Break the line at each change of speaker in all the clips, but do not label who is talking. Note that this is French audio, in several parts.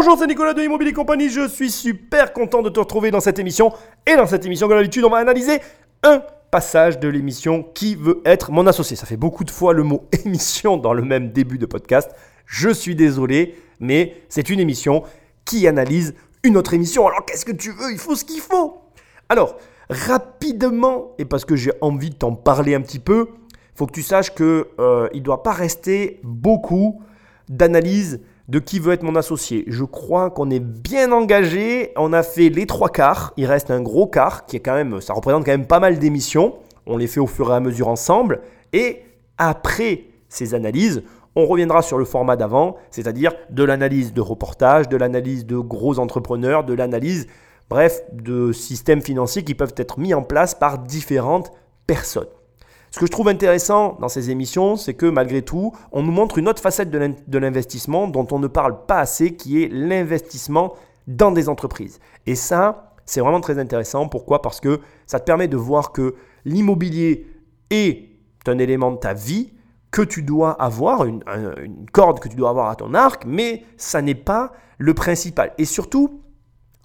Bonjour, c'est Nicolas de Immobilier Compagnie. Je suis super content de te retrouver dans cette émission. Et dans cette émission, comme d'habitude, on va analyser un passage de l'émission Qui veut être mon associé Ça fait beaucoup de fois le mot émission dans le même début de podcast. Je suis désolé, mais c'est une émission qui analyse une autre émission. Alors qu'est-ce que tu veux? Il faut ce qu'il faut. Alors, rapidement, et parce que j'ai envie de t'en parler un petit peu, il faut que tu saches qu'il euh, ne doit pas rester beaucoup d'analyse de qui veut être mon associé. Je crois qu'on est bien engagé. On a fait les trois quarts. Il reste un gros quart qui est quand même, ça représente quand même pas mal d'émissions. On les fait au fur et à mesure ensemble. Et après ces analyses, on reviendra sur le format d'avant, c'est-à-dire de l'analyse de reportage, de l'analyse de gros entrepreneurs, de l'analyse, bref, de systèmes financiers qui peuvent être mis en place par différentes personnes. Ce que je trouve intéressant dans ces émissions, c'est que malgré tout, on nous montre une autre facette de l'investissement dont on ne parle pas assez, qui est l'investissement dans des entreprises. Et ça, c'est vraiment très intéressant. Pourquoi? Parce que ça te permet de voir que l'immobilier est un élément de ta vie que tu dois avoir, une, une, corde que tu dois avoir à ton arc, mais ça n'est pas le principal. Et surtout,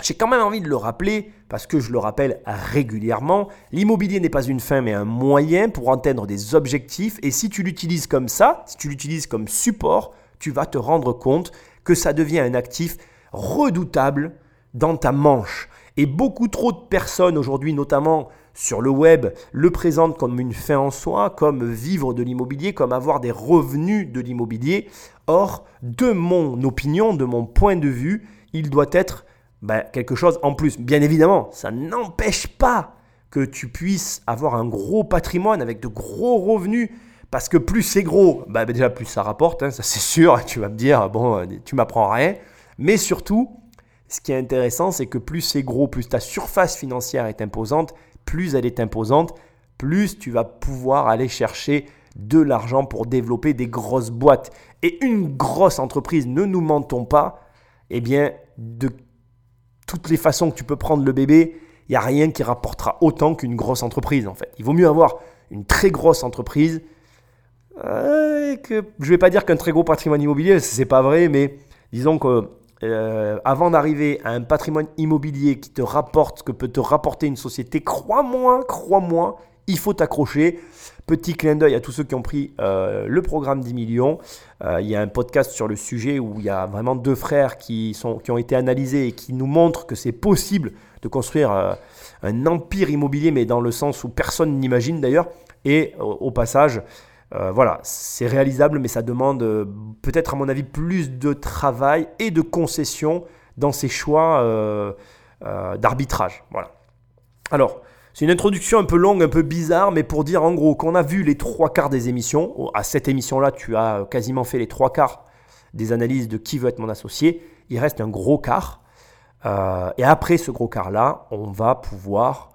j'ai quand même envie de le rappeler, parce que je le rappelle régulièrement, l'immobilier n'est pas une fin mais un moyen pour atteindre des objectifs. Et si tu l'utilises comme ça, si tu l'utilises comme support, tu vas te rendre compte que ça devient un actif redoutable dans ta manche. Et beaucoup trop de personnes aujourd'hui, notamment sur le web, le présentent comme une fin en soi, comme vivre de l'immobilier, comme avoir des revenus de l'immobilier. Or, de mon opinion, de mon point de vue, il doit être ben, quelque chose en plus. Bien évidemment, ça n'empêche pas que tu puisses avoir un gros patrimoine avec de gros revenus. Parce que plus c'est gros, ben, déjà plus ça rapporte, hein, ça c'est sûr. Tu vas me dire, bon, tu m'apprends rien. Mais surtout, ce qui est intéressant, c'est que plus c'est gros, plus ta surface financière est imposante, plus elle est imposante, plus tu vas pouvoir aller chercher de l'argent pour développer des grosses boîtes. Et une grosse entreprise, ne nous mentons pas, eh bien, de toutes les façons que tu peux prendre le bébé, il n'y a rien qui rapportera autant qu'une grosse entreprise en fait. Il vaut mieux avoir une très grosse entreprise euh, que je vais pas dire qu'un très gros patrimoine immobilier, c'est pas vrai, mais disons que euh, avant d'arriver à un patrimoine immobilier qui te rapporte que peut te rapporter une société, crois-moi, crois-moi, il faut t'accrocher. Petit clin d'œil à tous ceux qui ont pris euh, le programme 10 millions. Euh, il y a un podcast sur le sujet où il y a vraiment deux frères qui, sont, qui ont été analysés et qui nous montrent que c'est possible de construire euh, un empire immobilier, mais dans le sens où personne n'imagine d'ailleurs. Et au passage, voilà, c'est réalisable, mais ça demande peut-être à mon avis plus de travail et de concession dans ces choix d'arbitrage. Voilà. Alors, c'est une introduction un peu longue, un peu bizarre, mais pour dire en gros qu'on a vu les trois quarts des émissions. À cette émission-là, tu as quasiment fait les trois quarts des analyses de qui veut être mon associé. Il reste un gros quart. Euh, et après ce gros quart-là, on va pouvoir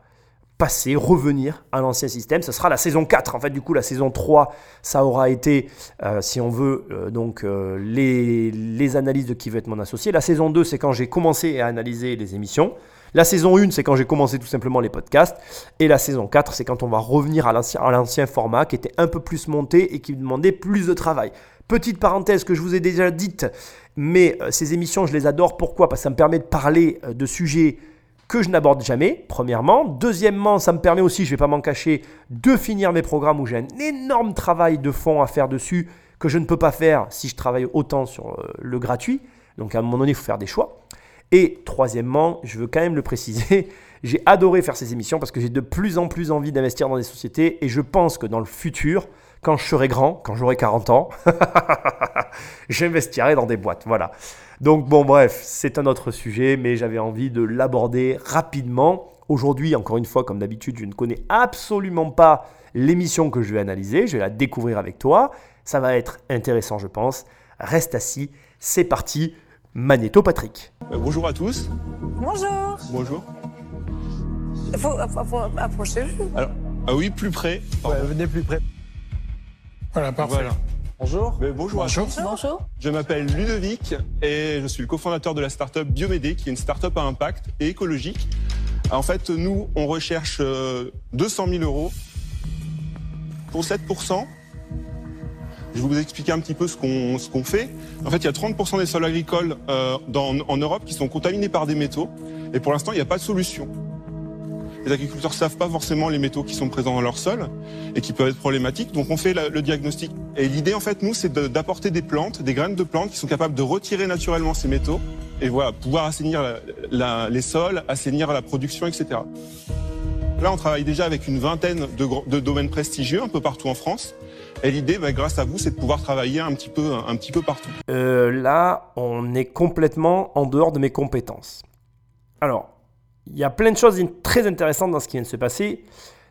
passer, revenir à l'ancien système. Ce sera la saison 4. En fait, du coup, la saison 3, ça aura été, euh, si on veut, euh, donc les, les analyses de qui veut être mon associé. La saison 2, c'est quand j'ai commencé à analyser les émissions. La saison 1, c'est quand j'ai commencé tout simplement les podcasts. Et la saison 4, c'est quand on va revenir à l'ancien format qui était un peu plus monté et qui demandait plus de travail. Petite parenthèse que je vous ai déjà dite, mais euh, ces émissions, je les adore. Pourquoi? Parce que ça me permet de parler euh, de sujets que je n'aborde jamais, premièrement. Deuxièmement, ça me permet aussi, je ne vais pas m'en cacher, de finir mes programmes où j'ai un énorme travail de fond à faire dessus que je ne peux pas faire si je travaille autant sur euh, le gratuit. Donc à un moment donné, il faut faire des choix. Et troisièmement, je veux quand même le préciser, j'ai adoré faire ces émissions parce que j'ai de plus en plus envie d'investir dans des sociétés et je pense que dans le futur, quand je serai grand, quand j'aurai 40 ans, j'investirai dans des boîtes. Voilà. Donc bon, bref, c'est un autre sujet, mais j'avais envie de l'aborder rapidement. Aujourd'hui, encore une fois, comme d'habitude, je ne connais absolument pas l'émission que je vais analyser. Je vais la découvrir avec toi. Ça va être intéressant, je pense. Reste assis. C'est parti. Magnéto Patrick.
Euh, bonjour à tous.
Bonjour.
Bonjour.
Faut.
Alors, ah oui, plus près.
venez plus près. Voilà, parfait.
Voilà.
Bonjour.
Mais bonjour, à tous.
Bonjour.
Je m'appelle Ludovic et je suis le cofondateur de la startup Biomédé, qui est une startup à impact et écologique. En fait, nous, on recherche 200 euh, 000 euros pour 7 Je vais vous expliquer un petit peu ce qu'on ce fait. En fait, il y a 30% des sols agricoles euh, en Europe qui sont contaminés par des métaux. Et pour l'instant, il n'y a pas de solution. Les agriculteurs savent pas forcément les métaux qui sont présents dans leur sol et qui peuvent être problématiques. Donc on fait le diagnostic. Et l'idée, en fait, nous, c'est d'apporter des plantes, des graines de plantes qui sont capables de retirer naturellement ces métaux et voilà, pouvoir assainir les sols, assainir la production, etc. Là, on travaille déjà avec une vingtaine de domaines prestigieux un peu partout en France. Et l'idée, bah, grâce à vous, c'est de pouvoir travailler un petit peu, un petit peu partout.
Euh, là, on est complètement en dehors de mes compétences. Alors, il y a plein de choses très intéressantes dans ce qui vient de se passer.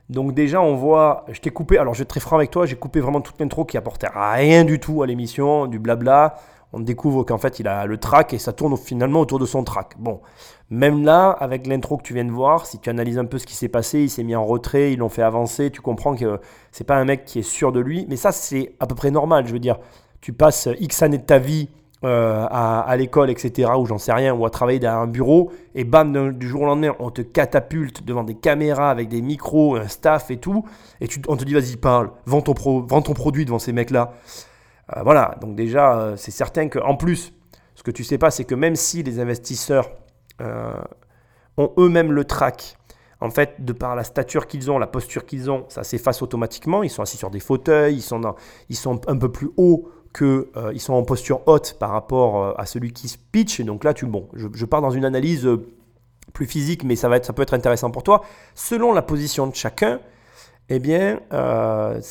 Donc déjà, on voit, je t'ai coupé, alors je vais être très franc avec toi, j'ai coupé vraiment toute l'intro qui apportait rien du tout à l'émission, du blabla. On découvre qu'en fait, il a le track et ça tourne finalement autour de son track. Bon, même là, avec l'intro que tu viens de voir, si tu analyses un peu ce qui s'est passé, il s'est mis en retrait, ils l'ont fait avancer, tu comprends que c'est pas un mec qui est sûr de lui. Mais ça, c'est à peu près normal. Je veux dire, tu passes X années de ta vie euh, à, l'école, etc., ou j'en sais rien, ou à travailler derrière un bureau, et bam, du jour au lendemain, on te catapulte devant des caméras avec des micros, un staff et tout, et tu, on te dit, vas-y, parle, vends ton, pro- vends ton produit devant ces mecs-là. Euh, voilà, donc déjà, euh, c'est certain que, en plus, ce que tu sais pas, c'est que même si les investisseurs euh, ont eux-mêmes le track, en fait, de par la stature qu'ils ont, la posture qu'ils ont, ça s'efface automatiquement. Ils sont assis sur des fauteuils, ils sont, un peu plus hauts que euh, ils sont en posture haute par rapport à celui qui se pitch. Et donc là, tu bon, je, pars dans une analyse plus physique, mais ça peut être intéressant pour toi. Selon la position de chacun, eh bien, euh,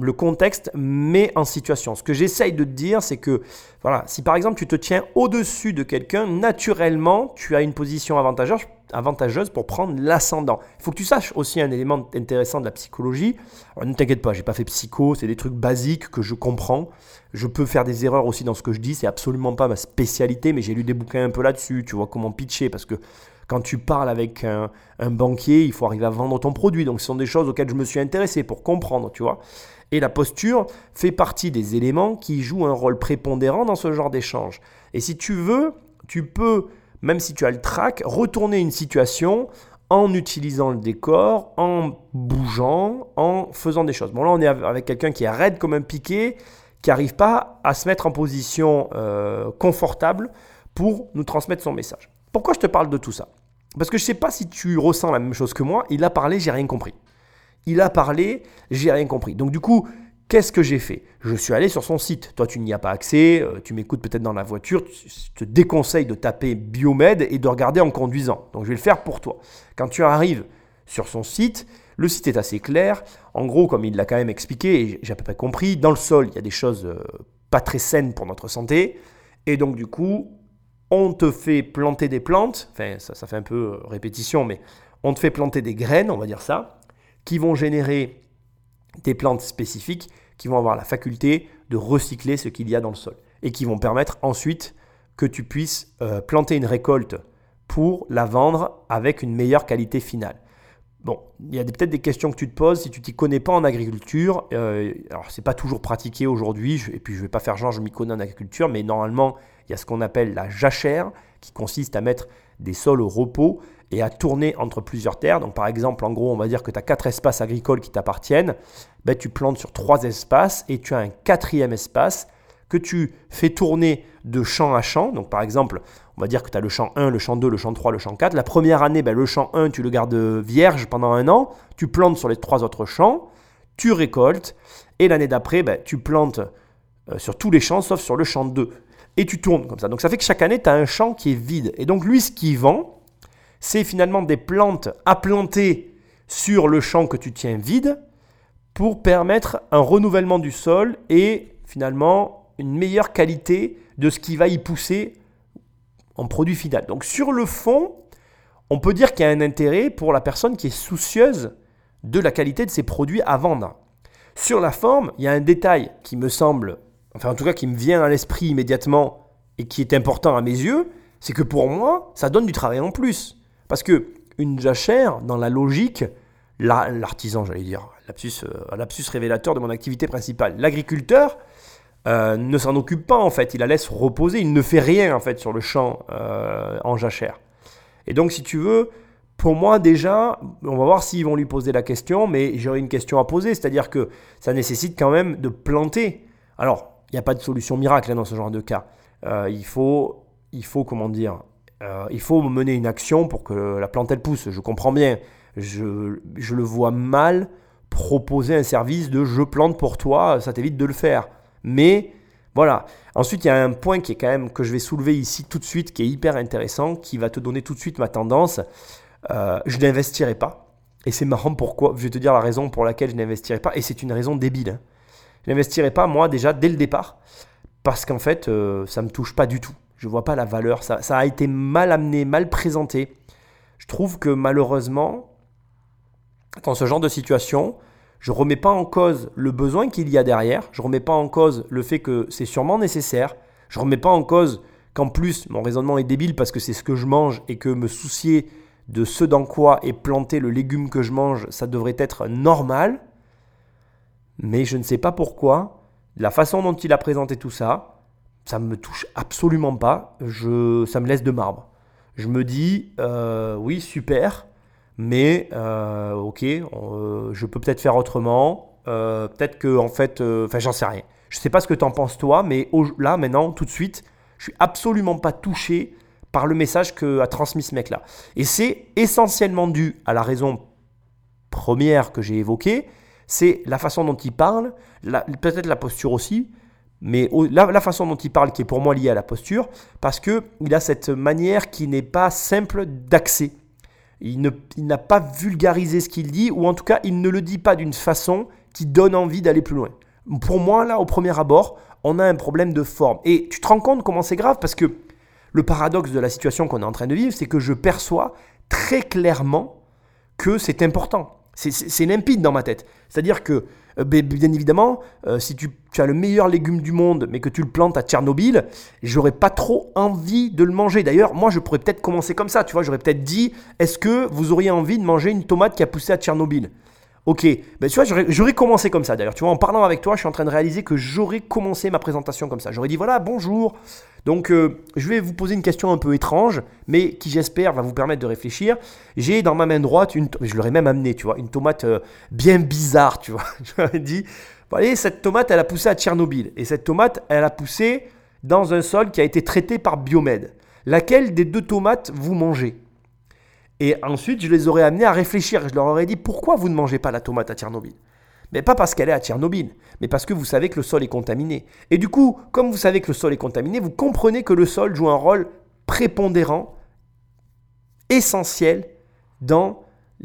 le contexte met en situation. Ce que j'essaye de te dire, c'est que, voilà, si par exemple tu te tiens au-dessus de quelqu'un, naturellement, tu as une position avantageuse, avantageuse pour prendre l'ascendant. Il faut que tu saches aussi un élément intéressant de la psychologie. Alors, ne t'inquiète pas, j'ai pas fait psycho, c'est des trucs basiques que je comprends. Je peux faire des erreurs aussi dans ce que je dis, c'est absolument pas ma spécialité, mais j'ai lu des bouquins un peu là-dessus, tu vois comment pitcher, parce que quand tu parles avec un, banquier, il faut arriver à vendre ton produit. Donc ce sont des choses auxquelles je me suis intéressé pour comprendre, tu vois. Et la posture fait partie des éléments qui jouent un rôle prépondérant dans ce genre d'échange. Et si tu veux, tu peux, même si tu as le track, retourner une situation en utilisant le décor, en bougeant, en faisant des choses. Bon là on est avec quelqu'un qui est raide comme un piqué, qui n'arrive pas à se mettre en position euh, confortable pour nous transmettre son message. Pourquoi je te parle de tout ça? Parce que je ne sais pas si tu ressens la même chose que moi. Il a parlé, j'ai rien compris. Il a parlé, j'ai rien compris. Donc du coup, qu'est-ce que j'ai fait? Je suis allé sur son site. Toi, tu n'y as pas accès. euh, Tu m'écoutes peut-être dans la voiture. Je te déconseille de taper Biomed et de regarder en conduisant. Donc je vais le faire pour toi. Quand tu arrives sur son site, le site est assez clair. En gros, comme il l'a quand même expliqué, et j'ai à peu près compris, dans le sol, il y a des choses euh, pas très saines pour notre santé. Et donc du coup, on te fait planter des plantes, enfin ça, fait un peu euh, répétition, mais on te fait planter des graines, on va dire ça, qui vont générer des plantes spécifiques qui vont avoir la faculté de recycler ce qu'il y a dans le sol et qui vont permettre ensuite que tu puisses euh, planter une récolte pour la vendre avec une meilleure qualité finale. Bon, il y a peut-être des questions que tu te poses si tu t'y connais pas en agriculture. Euh, alors, c'est pas toujours pratiqué aujourd'hui, et puis je vais pas faire genre je m'y connais en agriculture, mais normalement, il y a ce qu'on appelle la jachère, qui consiste à mettre des sols au repos et à tourner entre plusieurs terres. Donc, par exemple, en gros, on va dire que tu as quatre espaces agricoles qui t'appartiennent. Ben, tu plantes sur trois espaces et tu as un quatrième espace que tu fais tourner de champ à champ. Donc par exemple, on va dire que tu as le champ 1, le champ 2, le champ 3, le champ 4. La première année, ben, le champ 1, tu le gardes vierge pendant un an. Tu plantes sur les trois autres champs, tu récoltes. Et l'année d'après, ben, tu plantes euh, sur tous les champs sauf sur le champ 2. Et tu tournes comme ça. Donc ça fait que chaque année, tu as un champ qui est vide. Et donc lui, ce qu'il vend, c'est finalement des plantes à planter sur le champ que tu tiens vide pour permettre un renouvellement du sol et finalement une meilleure qualité de ce qui va y pousser en produit final. Donc sur le fond, on peut dire qu'il y a un intérêt pour la personne qui est soucieuse de la qualité de ses produits à vendre. Sur la forme, il y a un détail qui me semble, enfin en tout cas qui me vient à l'esprit immédiatement et qui est important à mes yeux, c'est que pour moi, ça donne du travail en plus. Parce que une jachère, dans la logique, la- l'artisan, j'allais dire, euh, lapsus révélateur de mon activité principale, l'agriculteur euh, ne s'en occupe pas en fait, il la laisse reposer, il ne fait rien en fait sur le champ euh, en jachère. Et donc si tu veux, pour moi déjà, on va voir s'ils vont lui poser la question, mais j'aurais une question à poser, c'est-à-dire que ça nécessite quand même de planter Alors, n'y a pas de solution miracle hein, dans ce genre de cas. Euh, il, faut, il faut, comment dire, euh, il faut mener une action pour que la plante elle pousse. Je comprends bien. Je, je le vois mal proposer un service de je plante pour toi, ça t'évite de le faire. Mais voilà. Ensuite, il y a un point qui est quand même que je vais soulever ici tout de suite, qui est hyper intéressant, qui va te donner tout de suite ma tendance. Euh, je n'investirai pas. Et c'est marrant pourquoi. Je vais te dire la raison pour laquelle je n'investirai pas. Et c'est une raison débile. Hein. Je n'investirai pas, moi, déjà, dès le départ. Parce qu'en fait, euh, ça ne me touche pas du tout. Je ne vois pas la valeur. Ça, ça a été mal amené, mal présenté. Je trouve que malheureusement, dans ce genre de situation, je ne remets pas en cause le besoin qu'il y a derrière, je ne remets pas en cause le fait que c'est sûrement nécessaire, je ne remets pas en cause qu'en plus mon raisonnement est débile parce que c'est ce que je mange et que me soucier de ce dans quoi est planté le légume que je mange, ça devrait être normal. Mais je ne sais pas pourquoi, la façon dont il a présenté tout ça, ça ne me touche absolument pas, je, ça me laisse de marbre. Je me dis, euh, oui, super, mais euh, ok, euh, je peux peut-être faire autrement. Peut-être que en fait, enfin j'en sais rien. Je sais pas ce que tu en penses toi, mais là maintenant, tout de suite, je suis absolument pas touché par le message que a transmis ce mec-là. Et c'est essentiellement dû à la raison première que j'ai évoquée, c'est la façon dont il parle, peut-être la posture aussi, mais la, façon dont il parle qui est pour moi liée à la posture, parce qu'il a cette manière qui n'est pas simple d'accès. Il, n'a pas vulgarisé ce qu'il dit, ou en tout cas, il ne le dit pas d'une façon qui donne envie d'aller plus loin. Pour moi, là, au premier abord, on a un problème de forme. Et tu te rends compte comment c'est grave Parce que le paradoxe de la situation qu'on est en train de vivre, c'est que je perçois très clairement que c'est important. C'est limpide dans ma tête. C'est-à-dire que, euh, bien évidemment, euh, si tu, as le meilleur légume du monde, mais que tu le plantes à Tchernobyl, j'aurais pas trop envie de le manger. D'ailleurs, moi, je pourrais peut-être commencer comme ça. Tu vois, j'aurais peut-être dit, est-ce que vous auriez envie de manger une tomate qui a poussé à Tchernobyl? Ok, ben, tu vois, j'aurais commencé comme ça d'ailleurs. Tu vois, en parlant avec toi, je suis en train de réaliser que j'aurais commencé ma présentation comme ça. J'aurais dit voilà, bonjour. Donc, euh, je vais vous poser une question un peu étrange, mais qui j'espère va vous permettre de réfléchir. J'ai dans ma main droite, une, je l'aurais même amené, tu vois, une tomate euh, bien bizarre, tu vois. J'aurais dit, voyez, cette tomate, elle a poussé à Tchernobyl. Et cette tomate, elle a poussé dans un sol qui a été traité par Biomed. Laquelle des deux tomates vous mangez? Et ensuite, je les aurais amenés à réfléchir. Je leur aurais dit pourquoi vous ne mangez pas la tomate à Tchernobyl? Mais pas parce qu'elle est à Tchernobyl, mais parce que vous savez que le sol est contaminé. Et du coup, comme vous savez que le sol est contaminé, vous comprenez que le sol joue un rôle prépondérant, essentiel dans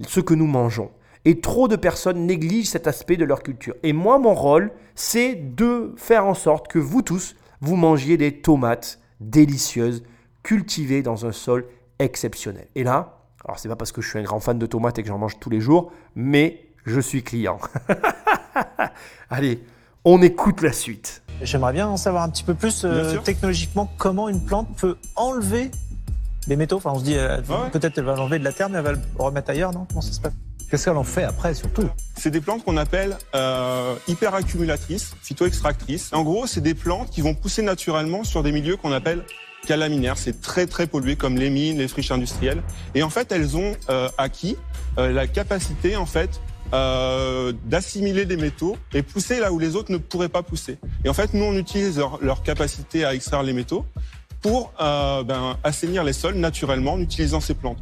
ce que nous mangeons. Et trop de personnes négligent cet aspect de leur culture. Et moi, mon rôle, c'est de faire en sorte que vous tous, vous mangiez des tomates délicieuses, cultivées dans un sol exceptionnel. Et là, alors, c'est pas parce que je suis un grand fan de tomates et que j'en mange tous les jours, mais je suis client. Allez, on écoute la suite.
J'aimerais bien en savoir un petit peu plus euh, technologiquement comment une plante peut enlever les métaux. Enfin, on se dit euh, peut-être elle va l'enlever de la terre, mais elle va le remettre ailleurs, non? Comment ça se passe?
Qu'est-ce qu'elle en fait après, surtout?
C'est des plantes qu'on appelle euh, hyperaccumulatrices, phytoextractrices. En gros, c'est des plantes qui vont pousser naturellement sur des milieux qu'on appelle calaminaires. C'est très très pollué comme les mines, les friches industrielles. Et en fait, elles ont euh, acquis euh, la capacité en fait euh, d'assimiler des métaux et pousser là où les autres ne pourraient pas pousser. Et en fait, nous on utilise leur, capacité à extraire les métaux pour ben, assainir les sols naturellement en utilisant ces plantes.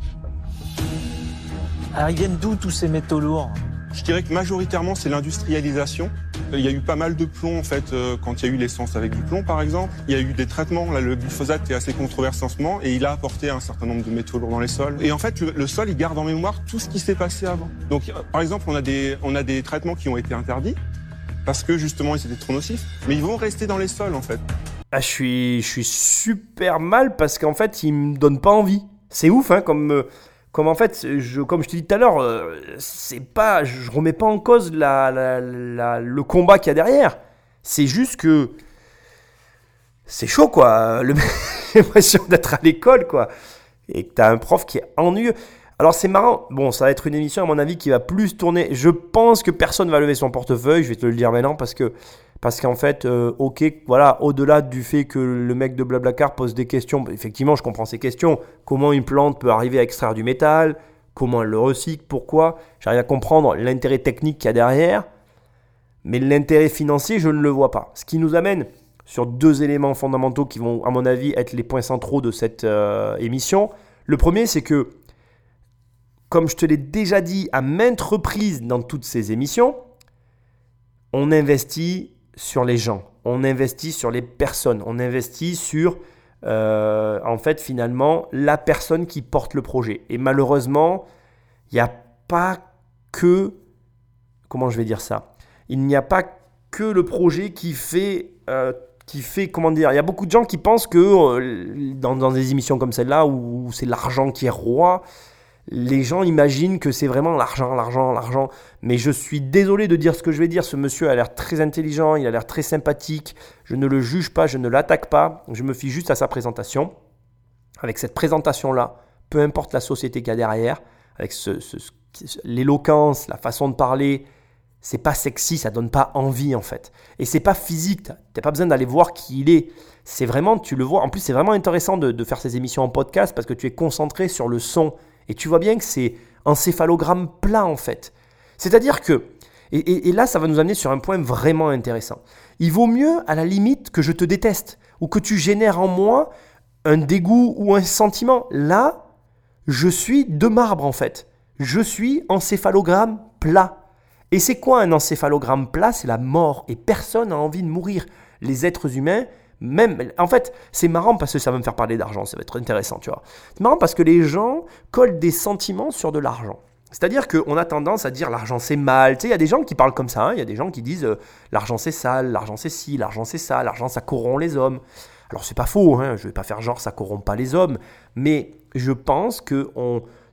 Alors ils viennent d'où tous ces métaux lourds?
Je dirais que majoritairement c'est l'industrialisation il y a eu pas mal de plomb en fait euh, quand il y a eu l'essence avec du plomb par exemple. Il y a eu des traitements. Là, le glyphosate est assez controversé en ce moment et il a apporté un certain nombre de métaux lourds dans les sols. Et en fait, le, sol il garde en mémoire tout ce qui s'est passé avant. Donc, euh, par exemple, on a des on a des traitements qui ont été interdits parce que justement ils étaient trop nocifs, mais ils vont rester dans les sols en fait.
Ah, je suis je suis super mal parce qu'en fait ils me donnent pas envie. C'est ouf hein comme euh, comme en fait, comme je te dis tout à l'heure, euh, c'est pas, je remets pas en cause le combat qu'il y a derrière. C'est juste que c'est chaud, quoi. L'impression d'être à l'école, quoi. Et que t'as un prof qui est ennuyeux. Alors c'est marrant. Bon, ça va être une émission, à mon avis, qui va plus tourner. Je pense que personne va lever son portefeuille. Je vais te le dire maintenant parce que parce qu'en fait, euh, ok, voilà, au-delà du fait que le mec de Blablacar pose des questions, effectivement, je comprends ces questions. Comment une plante peut arriver à extraire du métal? Comment elle le recycle? Pourquoi? J'arrive à comprendre l'intérêt technique qu'il y a derrière. Mais l'intérêt financier, je ne le vois pas. Ce qui nous amène sur deux éléments fondamentaux qui vont, à mon avis, être les points centraux de cette euh, émission. Le premier, c'est que, comme je te l'ai déjà dit à maintes reprises dans toutes ces émissions, on investit sur les gens, on investit sur les personnes, on investit sur, euh, en fait, finalement, la personne qui porte le projet. Et malheureusement, il n'y a pas que, comment je vais dire ça, il n'y a pas que le projet qui fait, euh, comment dire, il y a beaucoup de gens qui pensent que euh, dans, des émissions comme celle-là où c'est l'argent qui est roi, les gens imaginent que c'est vraiment l'argent, l'argent, l'argent. Mais je suis désolé de dire ce que je vais dire. Ce monsieur a l'air très intelligent, il a l'air très sympathique. Je ne le juge pas, je ne l'attaque pas. Je me fie juste à sa présentation. Avec cette présentation-là, peu importe la société qu'il y a derrière, avec l'éloquence, la façon de parler, c'est pas sexy, ça donne pas envie en fait. Et c'est pas physique, t'as pas besoin d'aller voir qui il est. C'est vraiment, tu le vois. En plus, c'est vraiment intéressant de, de faire ces émissions en podcast parce que tu es concentré sur le son et tu vois bien que c'est un céphalogramme plat en fait. C'est-à-dire que, et, là ça va nous amener sur un point vraiment intéressant. Il vaut mieux à la limite que je te déteste ou que tu génères en moi un dégoût ou un sentiment. Là, je suis de marbre en fait. Je suis encéphalogramme plat. Et c'est quoi un encéphalogramme plat? C'est la mort. Et personne n'a envie de mourir. Les êtres humains, même, en fait, c'est marrant parce que ça va me faire parler d'argent, ça va être intéressant, tu vois. C'est marrant parce que les gens collent des sentiments sur de l'argent. C'est-à-dire qu'on a tendance à dire l'argent c'est mal. Tu sais, il y a des gens qui parlent comme ça. Hein. Il y a des gens qui disent euh, l'argent c'est sale, l'argent c'est ci, l'argent c'est ça, l'argent ça corrompt les hommes. Alors c'est pas faux. Hein. Je vais pas faire genre ça corrompt pas les hommes, mais je pense que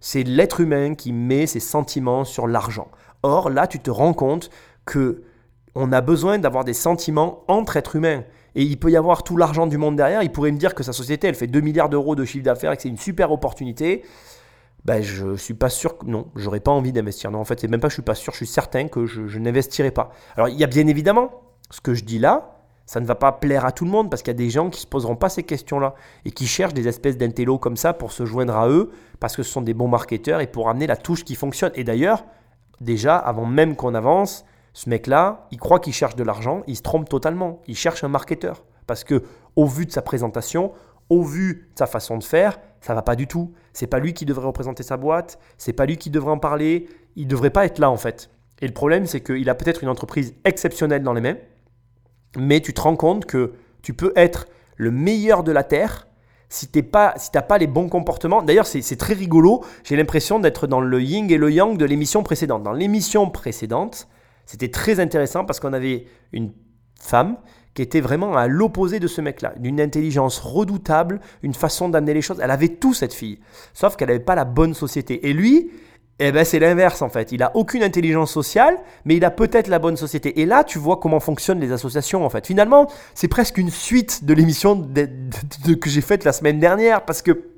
c'est l'être humain qui met ses sentiments sur l'argent. Or là, tu te rends compte que on a besoin d'avoir des sentiments entre êtres humains et il peut y avoir tout l'argent du monde derrière, il pourrait me dire que sa société, elle fait 2 milliards d'euros de chiffre d'affaires et que c'est une super opportunité. Ben, je suis pas sûr que non, j'aurais pas envie d'investir. Non, en fait, c'est même pas je suis pas sûr, je suis certain que je, n'investirai pas. Alors, il y a bien évidemment ce que je dis là, ça ne va pas plaire à tout le monde parce qu'il y a des gens qui se poseront pas ces questions-là et qui cherchent des espèces d'intello comme ça pour se joindre à eux parce que ce sont des bons marketeurs et pour amener la touche qui fonctionne. Et d'ailleurs, déjà, avant même qu'on avance, ce mec-là, il croit qu'il cherche de l'argent, il se trompe totalement. Il cherche un marketeur. Parce que, au vu de sa présentation, au vu de sa façon de faire, ça va pas du tout. C'est pas lui qui devrait représenter sa boîte, c'est pas lui qui devrait en parler, il devrait pas être là en fait. Et le problème, c'est qu'il a peut-être une entreprise exceptionnelle dans les mains, mais tu te rends compte que tu peux être le meilleur de la terre si tu pas, si pas les bons comportements. D'ailleurs, c'est très rigolo. J'ai l'impression d'être dans le yin et le yang de l'émission précédente. Dans l'émission précédente, c'était très intéressant parce qu'on avait une femme qui était vraiment à l'opposé de ce mec-là, d'une intelligence redoutable, une façon d'amener les choses. Elle avait tout cette fille, sauf qu'elle n'avait pas la bonne société. Et lui, eh ben c'est l'inverse en fait. Il a aucune intelligence sociale, mais il a peut-être la bonne société. Et là, tu vois comment fonctionnent les associations en fait. Finalement, c'est presque une suite de l'émission que j'ai faite la semaine dernière, parce que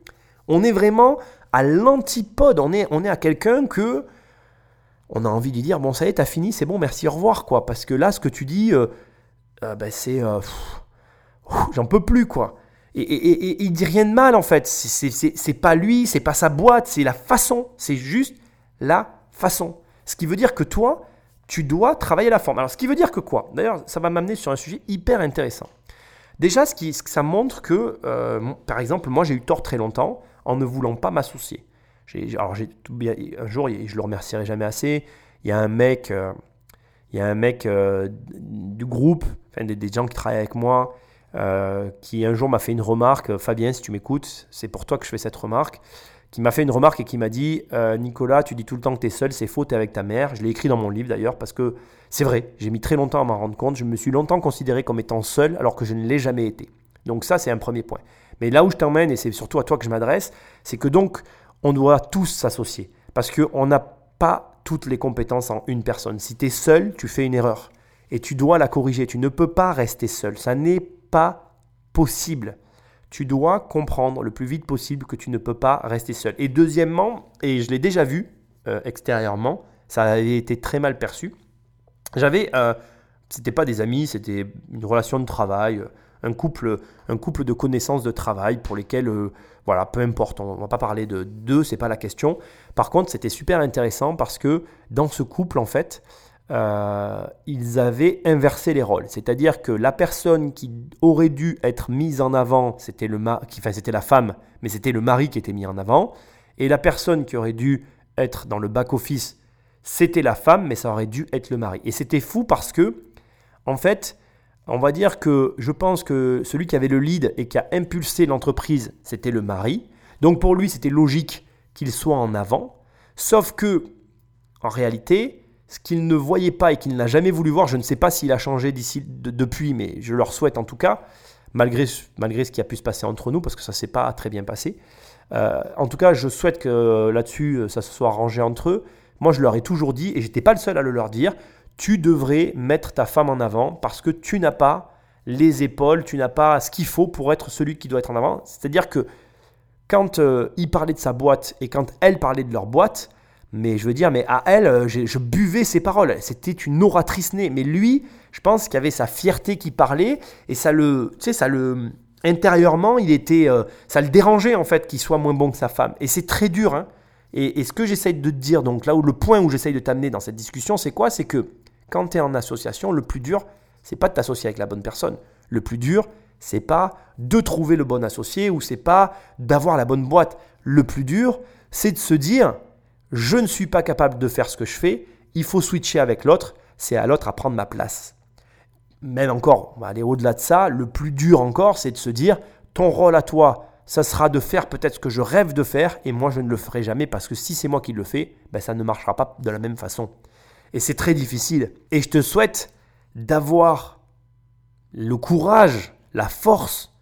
on est vraiment à l'antipode. On est, on est à quelqu'un que on a envie de dire bon ça y est t'as fini c'est bon merci au revoir quoi. Parce que là ce que tu dis ben, c'est euh, j'en peux plus quoi. Et, et, et, il dit rien de mal en fait. C'est pas lui c'est pas sa boîte c'est la façon c'est juste la façon. Ce qui veut dire que toi tu dois travailler la forme. Alors ce qui veut dire que quoi? D'ailleurs ça va m'amener sur un sujet hyper intéressant. Déjà ce qui ça montre que par exemple moi j'ai eu tort très longtemps en ne voulant pas m'associer alors j'ai un jour, je le remercierai jamais assez. Il y a un mec, euh, il y a un mec euh, du groupe, enfin, des, gens qui travaillent avec moi, euh, qui un jour m'a fait une remarque. Fabien, si tu m'écoutes, c'est pour toi que je fais cette remarque. Qui m'a fait une remarque et qui m'a dit Nicolas, tu dis tout le temps que tu es seul, c'est faux, tu avec ta mère. Je l'ai écrit dans mon livre d'ailleurs parce que c'est vrai, j'ai mis très longtemps à m'en rendre compte. Je me suis longtemps considéré comme étant seul alors que je ne l'ai jamais été. Donc, ça, c'est un premier point. Mais là où je t'emmène, et c'est surtout à toi que je m'adresse, c'est que donc, on doit tous s'associer. Parce qu'on n'a pas toutes les compétences en une personne. Si tu es seul, tu fais une erreur. Et tu dois la corriger. Tu ne peux pas rester seul. Ça n'est pas possible. Tu dois comprendre le plus vite possible que tu ne peux pas rester seul. Et deuxièmement, et je l'ai déjà vu euh, extérieurement, ça avait été très mal perçu. J'avais, euh, c'était pas des amis, c'était une relation de travail, un couple, un couple de connaissances de travail pour lesquels euh, voilà, peu importe, on ne va pas parler de deux, c'est pas la question. Par contre, c'était super intéressant parce que dans ce couple, en fait, euh, ils avaient inversé les rôles. C'est-à-dire que la personne qui aurait dû être mise en avant, c'était le enfin, c'était la femme, mais c'était le mari qui était mis en avant. Et la personne qui aurait dû être dans le back-office, c'était la femme, mais ça aurait dû être le mari. Et c'était fou parce que, en fait, on va dire que je pense que celui qui avait le lead et qui a impulsé l'entreprise, c'était le mari. Donc pour lui, c'était logique qu'il soit en avant. Sauf que, en réalité, ce qu'il ne voyait pas et qu'il n'a jamais voulu voir, je ne sais pas s'il a changé d'ici depuis, mais je leur souhaite en tout cas, malgré, malgré ce qui a pu se passer entre nous, parce que ça ne s'est pas très bien passé. Euh, en tout cas, je souhaite que là-dessus, ça se soit arrangé entre eux. Moi, je leur ai toujours dit, et j'étais pas le seul à le leur dire, tu devrais mettre ta femme en avant parce que tu n'as pas les épaules, tu n'as pas ce qu'il faut pour être celui qui doit être en avant. C'est-à-dire que quand euh, il parlait de sa boîte et quand elle parlait de leur boîte, mais je veux dire, mais à elle, euh, je buvais ses paroles. C'était une oratrice née. Mais lui, je pense qu'il avait sa fierté qui parlait et ça le, tu sais, ça le, intérieurement, il était, euh, ça le dérangeait en fait qu'il soit moins bon que sa femme. Et c'est très dur. Hein. Et, ce que j'essaye de te dire, donc là où le point où j'essaye de t'amener dans cette discussion, c'est quoi? C'est que quand tu es en association, le plus dur, c'est pas de t'associer avec la bonne personne. Le plus dur, c'est pas de trouver le bon associé ou c'est pas d'avoir la bonne boîte. Le plus dur, c'est de se dire je ne suis pas capable de faire ce que je fais, il faut switcher avec l'autre, c'est à l'autre à prendre ma place. Même encore, on va aller au-delà de ça, le plus dur encore, c'est de se dire, ton rôle à toi, ça sera de faire peut-être ce que je rêve de faire, et moi je ne le ferai jamais, parce que si c'est moi qui le fais, ben, ça ne marchera pas de la même façon. Et c'est très difficile. Et je te souhaite d'avoir le courage, la force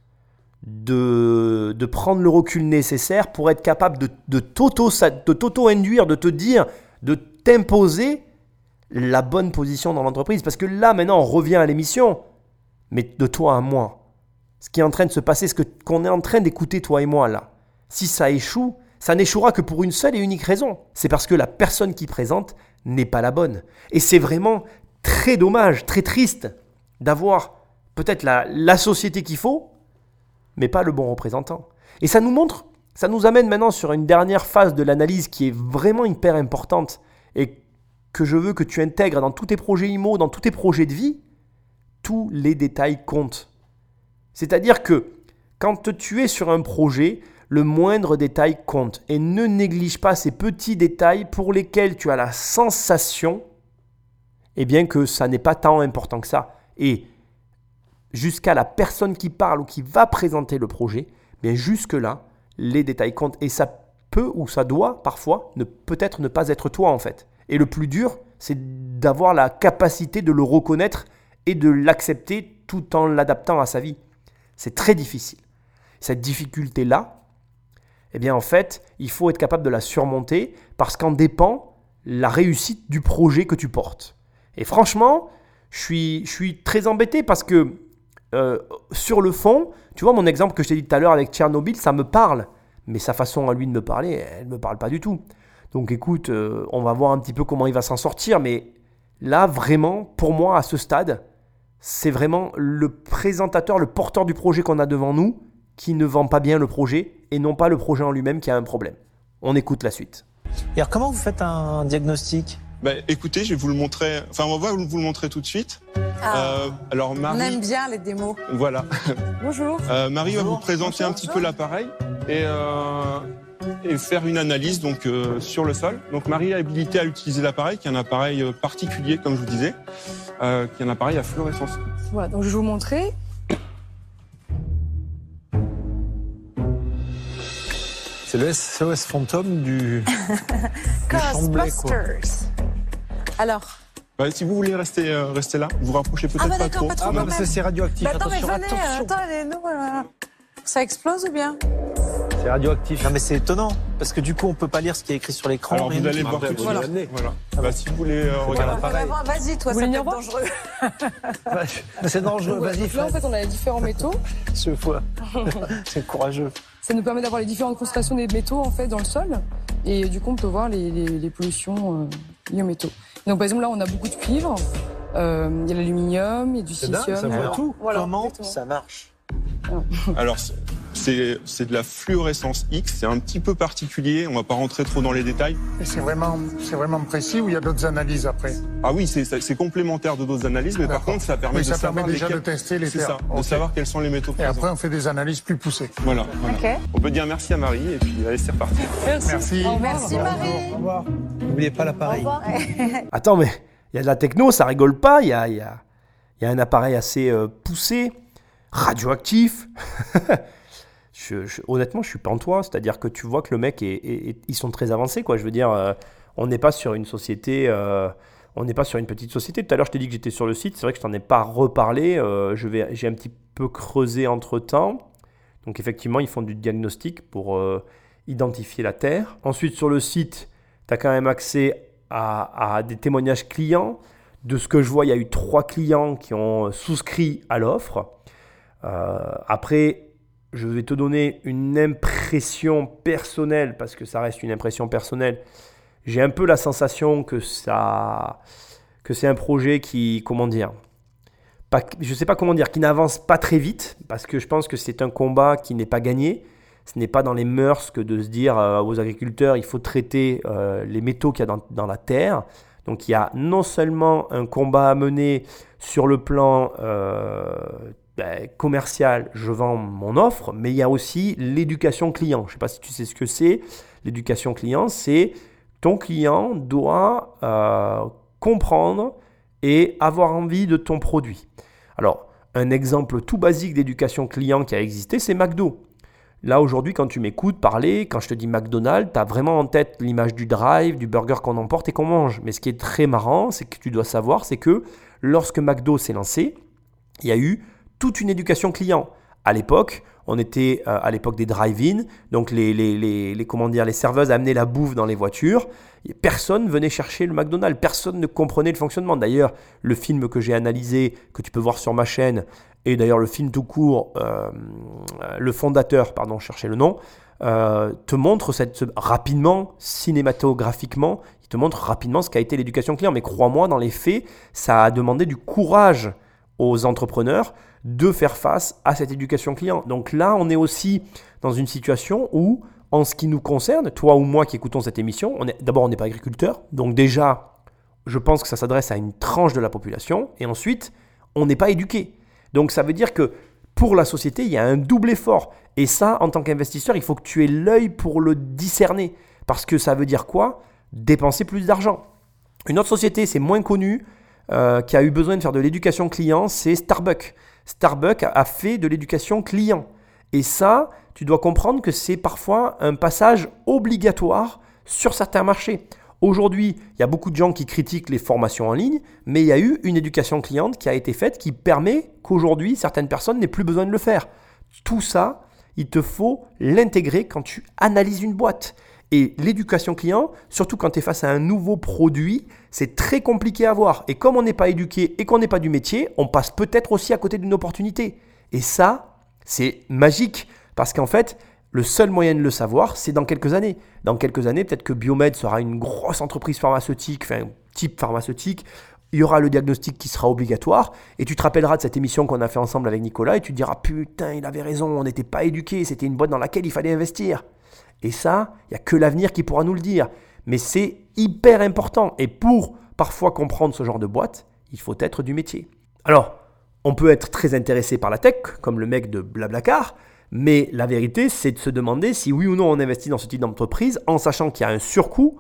de, de prendre le recul nécessaire pour être capable de, de t'auto-induire, de te dire, de t'imposer la bonne position dans l'entreprise. Parce que là, maintenant, on revient à l'émission, mais de toi à moi. Ce qui est en train de se passer, ce qu'on est en train d'écouter, toi et moi, là. Si ça échoue, ça n'échouera que pour une seule et unique raison. C'est parce que la personne qui présente n'est pas la bonne. Et c'est vraiment très dommage, très triste d'avoir peut-être la, société qu'il faut, mais pas le bon représentant. Et ça nous montre, ça nous amène maintenant sur une dernière phase de l'analyse qui est vraiment hyper importante et que je veux que tu intègres dans tous tes projets IMO, dans tous tes projets de vie, tous les détails comptent. C'est-à-dire que quand tu es sur un projet, le moindre détail compte. Et ne néglige pas ces petits détails pour lesquels tu as la sensation eh bien, que ça n'est pas tant important que ça. Et jusqu'à la personne qui parle ou qui va présenter le projet, bien jusque-là, les détails comptent. Et ça peut ou ça doit parfois ne peut-être ne pas être toi en fait. Et le plus dur, c'est d'avoir la capacité de le reconnaître et de l'accepter tout en l'adaptant à sa vie. C'est très difficile. Cette difficulté-là, eh bien en fait, il faut être capable de la surmonter parce qu'en dépend la réussite du projet que tu portes. Et franchement, je suis, je suis très embêté parce que euh, sur le fond, tu vois, mon exemple que je t'ai dit tout à l'heure avec Tchernobyl, ça me parle. Mais sa façon à lui de me parler, elle ne me parle pas du tout. Donc écoute, euh, on va voir un petit peu comment il va s'en sortir. Mais là, vraiment, pour moi, à ce stade, c'est vraiment le présentateur, le porteur du projet qu'on a devant nous qui ne vend pas bien le projet et non pas le projet en lui-même qui a un problème. On écoute la suite.
Et alors comment vous faites un diagnostic?
Bah, écoutez, je vais vous le montrer. Enfin, on va vous le montrer tout de suite.
Ah. Euh, alors Marie. On aime bien les démos.
Voilà.
Bonjour.
Euh, Marie va vous présenter un petit peu l'appareil et, euh, et faire une analyse donc euh, sur le sol. Donc Marie a habilité à utiliser l'appareil, qui est un appareil particulier, comme je vous disais, euh, qui est un appareil à fluorescence.
Voilà. Donc je vais vous montrer.
C'est le SOS fantôme du,
Ghostbusters. Alors.
Bah, si vous voulez rester, euh, rester là, vous rapprochez peut-être
ah bah
pas trop.
Pas trop
ah bah c'est radioactif.
Bah, attends,
attention,
mais venez,
attention.
attends, nous, euh, ça explose ou bien?
C'est radioactif.
Non mais c'est étonnant parce que du coup on peut pas lire ce qui est écrit sur l'écran.
Alors vous allez voir tout de suite.
Voilà.
voilà. Bah, si vous voulez euh, regarder
l'appareil. Vas-y, toi,
voir
dangereux.
c'est dangereux, vas-y.
Donc là, en fait, on a les différents métaux.
Ce fois, c'est courageux.
Ça nous permet d'avoir les différentes concentrations des métaux en fait dans le sol. Et du coup, on peut voir les, les, les pollutions euh, liées aux métaux. Donc, par exemple, là, on a beaucoup de cuivre. Euh, Il y a l'aluminium, il y a du
C'est dingue,
silicium.
ça voit tout.
Voilà,
Comment
exactement.
ça marche
Alors, c'est c'est de la fluorescence X. C'est un petit peu particulier. On va pas rentrer trop dans les détails.
Et c'est vraiment, c'est vraiment précis ou il y a d'autres analyses après?
Ah oui, c'est c'est complémentaire de d'autres analyses, mais par contre, ça permet
Oui,
de
ça
savoir
permet déjà
lesquels-
de tester les
C'est
terres.
ça, de
Ok.
savoir quels sont les métaux
Et
présents.
après, on fait des analyses plus poussées.
Voilà. voilà.
Ok.
On peut dire merci à Marie et puis allez, c'est reparti.
Merci.
Merci Marie.
Au revoir. N'oubliez pas
Au
l'appareil.
revoir.
Attends, mais il y a de la techno, ça rigole pas. Il y a, il y a- il y a un appareil assez euh, poussé, radioactif. Je- je- honnêtement, je suis pantois. C'est-à-dire que tu vois que le mec, est, ils sont très avancés. Quoi. Je veux dire, euh, on n'est pas sur une société. euh, on n'est pas sur une petite société. Tout à l'heure, je t'ai dit que j'étais sur le site. C'est vrai que je t'en ai pas reparlé. euh, je vais, j'ai un petit peu creusé entre temps. Donc, effectivement, ils font du diagnostic pour identifier la Terre. Ensuite, sur le site, tu as quand même accès à, des témoignages clients. De ce que je vois, il y a eu trois clients qui ont souscrit à l'offre. Après, je vais te donner une impression personnelle, parce que ça reste une impression personnelle. J'ai un peu la sensation que ça, que c'est un projet qui, comment dire, je sais pas comment dire, qui n'avance pas très vite, parce que je pense que c'est un combat qui n'est pas gagné. Ce n'est pas dans les mœurs que de se dire euh, aux agriculteurs, il faut traiter euh, les métaux qu'il y a dans, dans la terre. Donc il y a non seulement un combat à mener sur le plan euh, ben, commercial, je vends mon offre, mais il y a aussi l'éducation client. Je ne sais pas si tu sais ce que c'est. L'éducation client, c'est ton client doit euh, comprendre et avoir envie de ton produit. Alors, un exemple tout basique d'éducation client qui a existé, c'est McDo. Là, aujourd'hui, quand tu m'écoutes parler, quand je te dis McDonald's, tu as vraiment en tête l'image du drive, du burger qu'on emporte et qu'on mange. Mais ce qui est très marrant, c'est que tu dois savoir, c'est que lorsque McDo s'est lancé, il y a eu toute une éducation client. À l'époque, on était euh, à l'époque des drive-in, donc les, comment dire, les serveuses amenaient la bouffe dans les voitures. Et Personne venait chercher le McDonald's, personne ne comprenait le fonctionnement. D'ailleurs, le film que j'ai analysé, que tu peux voir sur ma chaîne, et d'ailleurs le film tout court, euh, le fondateur, pardon, je cherchais le nom, euh, te montre rapidement, cinématographiquement, il te montre rapidement ce qu'a été l'éducation client. Mais crois-moi, dans les faits, ça a demandé du courage aux entrepreneurs de faire face à cette éducation client. Donc là, on est aussi dans une situation où, en ce qui nous concerne, toi ou moi qui écoutons cette émission, d'abord, on n'est pas agriculteur. Donc déjà, je pense que ça s'adresse à une tranche de la population. Et ensuite, on n'est pas éduqué. Donc ça veut dire que pour la société, il y a un double effort. Et ça, en tant qu'investisseur, il faut que tu aies l'œil pour le discerner. Parce que ça veut dire quoi? Dépenser plus d'argent. Une autre société, c'est moins connu, euh, qui a eu besoin de faire de l'éducation client, c'est Starbucks. Starbucks a- fait de l'éducation client. Et ça, tu dois comprendre que c'est parfois un passage obligatoire sur certains marchés. Aujourd'hui, il y a beaucoup de gens qui critiquent les formations en ligne, mais il y a eu une éducation cliente qui a été faite qui permet qu'aujourd'hui, certaines personnes n'aient plus besoin de le faire. Tout ça, il te faut l'intégrer quand tu analyses une boîte. Et l'éducation client, surtout quand tu es face à un nouveau produit, c'est très compliqué à voir. Et comme on n'est pas éduqué et qu'on n'est pas du métier, on passe peut-être aussi à côté d'une opportunité. Et ça, c'est magique. Parce qu'en fait, le seul moyen de le savoir, c'est dans quelques années. Dans quelques années, peut-être que Biomed sera une grosse entreprise pharmaceutique, enfin, type pharmaceutique. Il y aura le diagnostic qui sera obligatoire. Et tu te rappelleras de cette émission qu'on a fait ensemble avec Nicolas et tu te diras Putain, il avait raison, on n'était pas éduqué, c'était une boîte dans laquelle il fallait investir. Et ça, il n'y a que l'avenir qui pourra nous le dire. Mais c'est hyper important. Et pour parfois comprendre ce genre de boîte, il faut être du métier. Alors, on peut être très intéressé par la tech, comme le mec de Blablacar, mais la vérité, c'est de se demander si oui ou non on investit dans ce type d'entreprise en sachant qu'il y a un surcoût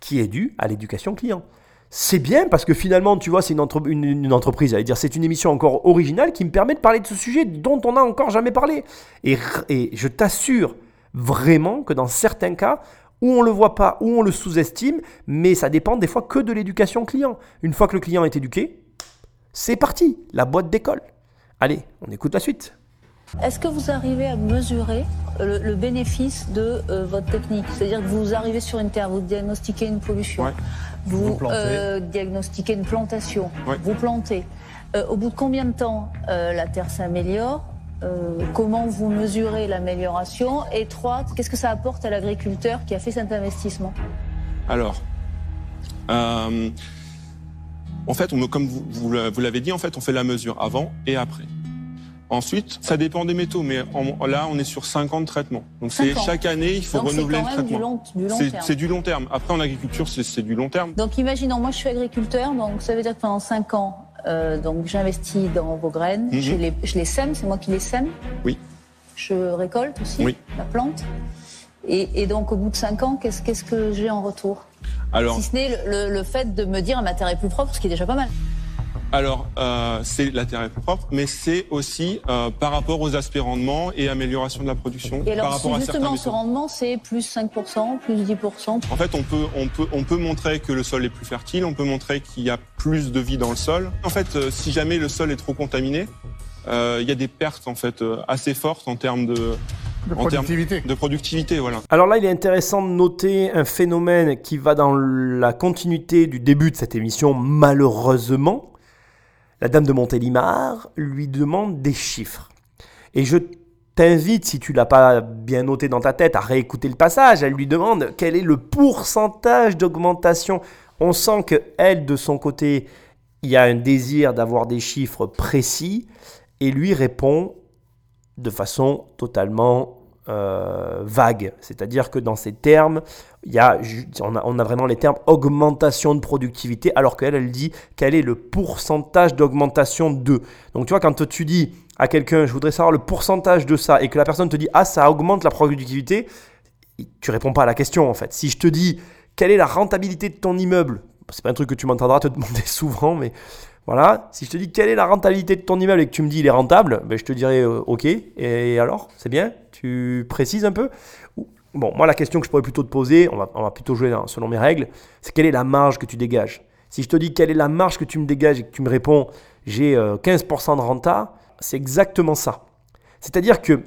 qui est dû à l'éducation client. C'est bien parce que finalement, tu vois, c'est une, entre- une- une entreprise, j'allais dire, c'est une émission encore originale qui me permet de parler de ce sujet dont on n'a encore jamais parlé. Et je t'assure vraiment que dans certains cas, où on le voit pas, où on le sous-estime, mais ça dépend des fois que de l'éducation client. Une fois que le client est éduqué, c'est parti, la boîte d'école. Allez, on écoute la suite.
Est-ce que vous arrivez à mesurer le, le bénéfice de euh, votre technique? C'est-à-dire que vous arrivez sur une terre, vous diagnostiquez une pollution,
Ouais.
vous, euh, diagnostiquez une plantation,
Ouais.
vous plantez. Euh, au bout de combien de temps euh, la terre s'améliore? Euh, Comment vous mesurez l'amélioration Et trois, qu'est-ce que ça apporte à l'agriculteur qui a fait cet investissement
Alors, euh, en fait, on, comme vous, vous l'a- vous l'avez dit, en fait, on fait la mesure avant et après. Ensuite, ça dépend des métaux, mais en- là, on est sur 5 ans de traitement. Donc c'est chaque année, il faut
Donc,
renouveler
quand
le
même du
traitement.
du
C'est-. C'est du long terme. Après, en agriculture, c'est c'est du long terme.
Donc imaginons, moi je suis agriculteur, donc ça veut dire que pendant 5 ans, euh, donc j'investis dans vos graines,
Mhm.
je, les, je les sème, c'est moi qui les sème.
Oui.
Je récolte aussi
Oui.
la plante. Et, et donc au bout de 5 ans, qu'est-ce que j'ai en retour?
Alors,
Si ce n'est le, le- le fait de me dire ma terre est plus propre, ce qui est déjà pas mal.
Alors euh, c'est la terre est plus propre, mais c'est aussi euh, par rapport aux aspects rendement et amélioration de la production
Et
par
alors si
rapport à certains
justement ce rendement c'est plus 5%, plus 10%,
En fait, on peut, on, peut, on peut montrer que le sol est plus fertile, on peut montrer qu'il y a plus de vie dans le sol. En fait, euh, si jamais le sol est trop contaminé, euh, il y a des pertes en fait euh, assez fortes en termes de,
De productivité.
de productivité. Voilà.
Alors là, il est intéressant de noter un phénomène qui va dans la continuité du début de cette émission, malheureusement. La dame de Montélimar lui demande des chiffres. Et je t'invite, si tu l'as pas bien noté dans ta tête, à réécouter le passage. Elle lui demande quel est le pourcentage d'augmentation. On sent que elle, de son côté, il y a un désir d'avoir des chiffres précis. Et lui répond de façon totalement euh, vague. C'est-à-dire que dans ces termes, il y a, on, a, vraiment les termes augmentation de productivité, alors qu'elle, elle dit quel est le pourcentage d'augmentation de. Donc tu vois, quand tu dis à quelqu'un, je voudrais savoir le pourcentage de ça, et que la personne te dit, ah, ça augmente la productivité, tu réponds pas à la question en fait. Si je te dis, quelle est la rentabilité de ton immeuble? C'est pas un truc que tu m'entendras te demander souvent, mais voilà. Si je te dis quelle est la rentabilité de ton immeuble et que tu me dis il est rentable, ben, je te dirais euh, ok. Et alors, c'est bien? Tu précises un peu? Bon, moi la question que je pourrais plutôt te poser, on va, plutôt jouer selon mes règles, c'est quelle est la marge que tu dégages? Si je te dis quelle est la marge que tu me dégages et que tu me réponds j'ai euh, 15% de renta, c'est exactement ça. C'est-à-dire que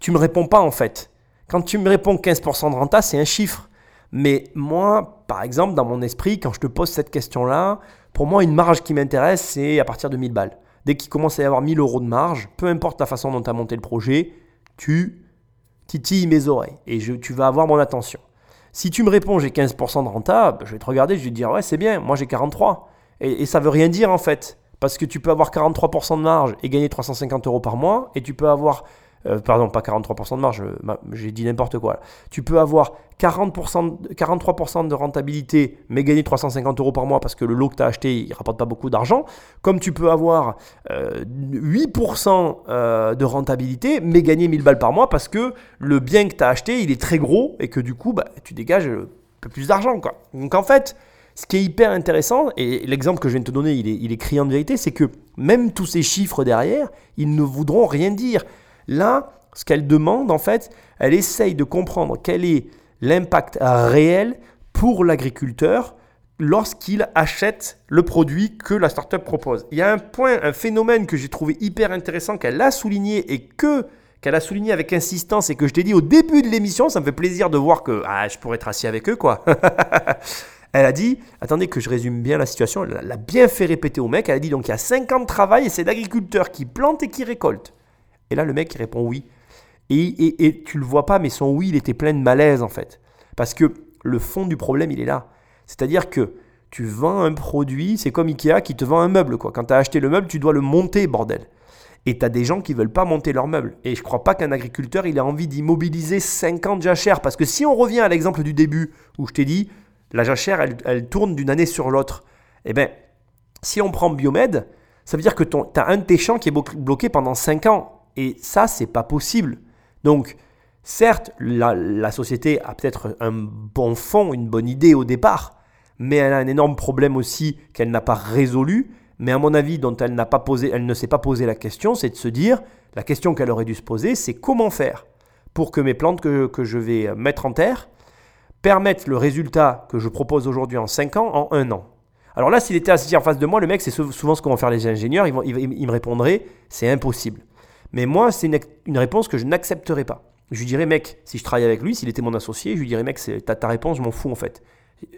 tu me réponds pas en fait. Quand tu me réponds 15% de renta, c'est un chiffre. Mais moi, par exemple, dans mon esprit, quand je te pose cette question-là, pour moi, une marge qui m'intéresse, c'est à partir de 1000 balles. Dès qu'il commence à y avoir 1000 euros de marge, peu importe la façon dont tu as monté le projet, tu titilles mes oreilles et tu vas avoir mon attention. Si tu me réponds j'ai 15% de renta, je vais te regarder, je vais te dire ouais c'est bien, moi j'ai 43. Et, et ça veut rien dire en fait. Parce que tu peux avoir 43% de marge et gagner 350 euros par mois, et tu peux avoir, euh, pardon, pas 43% de marge, ma- j'ai dit n'importe quoi. Tu peux avoir 40%, de- 43% de rentabilité, mais gagner 350 euros par mois parce que le lot que tu as acheté, il rapporte pas beaucoup d'argent. Comme tu peux avoir euh, 8% euh, de rentabilité, mais gagner 1000 balles par mois parce que le bien que tu as acheté, il est très gros et que du coup, bah, tu dégages euh, un peu plus d'argent. quoi. Donc en fait, ce qui est hyper intéressant, et l'exemple que je viens de te donner, il est, il est criant de vérité, c'est que même tous ces chiffres derrière, ils ne voudront rien dire. Là, ce qu'elle demande, en fait, elle essaye de comprendre quel est l'impact réel pour l'agriculteur lorsqu'il achète le produit que la startup propose. Il y a un point, un phénomène que j'ai trouvé hyper intéressant qu'elle a souligné et que qu'elle a souligné avec insistance et que je t'ai dit au début de l'émission, ça me fait plaisir de voir que ah, je pourrais être assis avec eux quoi. Elle a dit, attendez que je résume bien la situation, elle l'a bien fait répéter au mec, elle a dit donc il y a 5 ans de travail et c'est l'agriculteur qui plante et qui récolte. Et là le mec répond oui. Et, et, et tu le vois pas, mais son oui il était plein de malaise en fait. Parce que le fond du problème il est là. C'est-à-dire que tu vends un produit, c'est comme Ikea qui te vend un meuble quoi. Quand tu as acheté le meuble, tu dois le monter bordel. Et tu as des gens qui veulent pas monter leur meuble. Et je crois pas qu'un agriculteur il a envie d'immobiliser 50 jachères. Parce que si on revient à l'exemple du début où je t'ai dit, la jachère, elle, elle tourne d'une année sur l'autre. Eh bien, si on prend Biomed, ça veut dire que tu as un de tes champs qui est blo- bloqué pendant 5 ans. Et ça, c'est pas possible. Donc, certes, la, société a peut-être un bon fond, une bonne idée au départ, mais elle a un énorme problème aussi qu'elle n'a pas résolu. Mais à mon avis, dont elle, ne s'est pas posé la question, c'est de se dire, la question qu'elle aurait dû se poser, c'est comment faire pour que mes plantes que, je vais mettre en terre permettent le résultat que je propose aujourd'hui en 5 ans en 1 an. Alors là, s'il était assis en face de moi, le mec, c'est sou- souvent ce que vont faire les ingénieurs, ils, ils me répondraient, c'est impossible. Mais moi, c'est une, réponse que je n'accepterai pas. Je lui dirais, mec, si je travaille avec lui, s'il était mon associé, je lui dirais, mec, ta, ta réponse, je m'en fous en fait.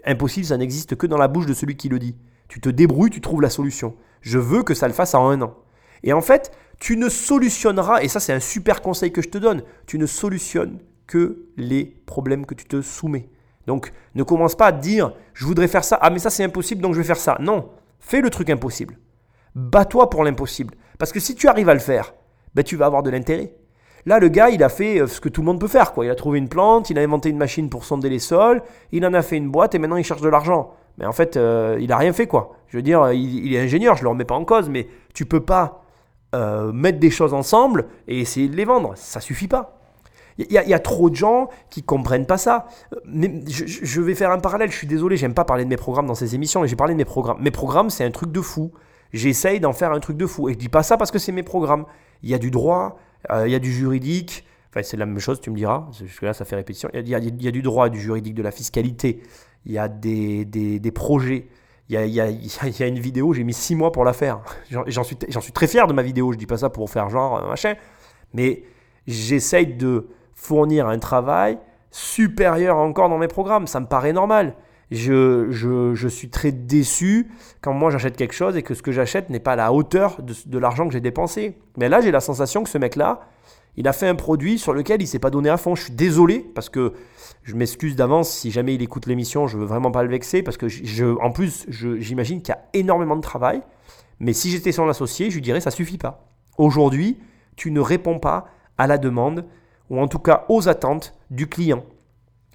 Impossible, ça n'existe que dans la bouche de celui qui le dit. Tu te débrouilles, tu trouves la solution. Je veux que ça le fasse en un an. Et en fait, tu ne solutionneras, et ça c'est un super conseil que je te donne, tu ne solutionnes que les problèmes que tu te soumets. Donc ne commence pas à te dire, je voudrais faire ça, ah mais ça c'est impossible, donc je vais faire ça. Non, fais le truc impossible. Bats-toi pour l'impossible. Parce que si tu arrives à le faire, ben, tu vas avoir de l'intérêt. Là, le gars, il a fait euh, ce que tout le monde peut faire. Quoi. Il a trouvé une plante, il a inventé une machine pour sonder les sols, il en a fait une boîte et maintenant il cherche de l'argent. Mais en fait, euh, il n'a rien fait. quoi. Je veux dire, il, il est ingénieur, je ne le remets pas en cause, mais tu peux pas euh, mettre des choses ensemble et essayer de les vendre. Ça suffit pas. Il y, a- trop de gens qui comprennent pas ça. Euh, Mais je- je vais faire un parallèle. Je suis désolé, j'aime pas parler de mes programmes dans ces émissions, mais j'ai parlé de mes programmes. Mes programmes, c'est un truc de fou. J'essaye d'en faire un truc de fou. Et je dis pas ça parce que c'est mes programmes. Il y a du droit, euh, il y a du juridique. Enfin, c'est la même chose, tu me diras. Parce que là, ça fait répétition. Il y a, du droit, du juridique, de la fiscalité. Il y a des, des, des projets. Il y, a, il, y a, il y a- une vidéo, j'ai mis six mois pour la faire. J'en suis, suis très fier de ma vidéo. Je dis pas ça pour faire genre euh, machin. Mais j'essaye de fournir un travail supérieur encore dans mes programmes. Ça me paraît normal. Je, suis très déçu quand moi j'achète quelque chose et que ce que j'achète n'est pas à la hauteur de, l'argent que j'ai dépensé. Mais là, j'ai la sensation que ce mec-là, il a fait un produit sur lequel il s'est pas donné à fond. Je suis désolé parce que je m'excuse d'avance si jamais il écoute l'émission, je veux vraiment pas le vexer parce que en plus, j'imagine qu'il y a énormément de travail. Mais si j'étais son associé, je lui dirais ça suffit pas. Aujourd'hui, tu ne réponds pas à la demande ou en tout cas aux attentes du client.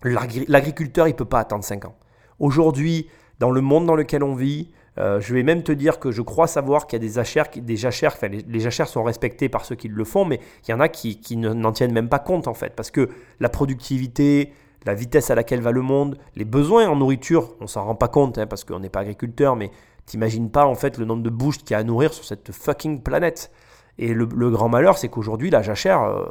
L'agri- L'agriculteur, il peut pas attendre 5 ans. Aujourd'hui, dans le monde dans lequel on vit, euh, je vais même te dire que je crois savoir qu'il y a des jachères, des jachères enfin, les, jachères sont respectées par ceux qui le font, mais il y en a qui, qui ne- n'en tiennent même pas compte en fait, parce que la productivité, la vitesse à laquelle va le monde, les besoins en nourriture, on s'en rend pas compte, hein, parce qu'on n'est pas agriculteur, mais t'imagines pas en fait le nombre de bouches qu'il y a à nourrir sur cette fucking planète. Et le, le grand malheur, c'est qu'aujourd'hui, la jachère, euh,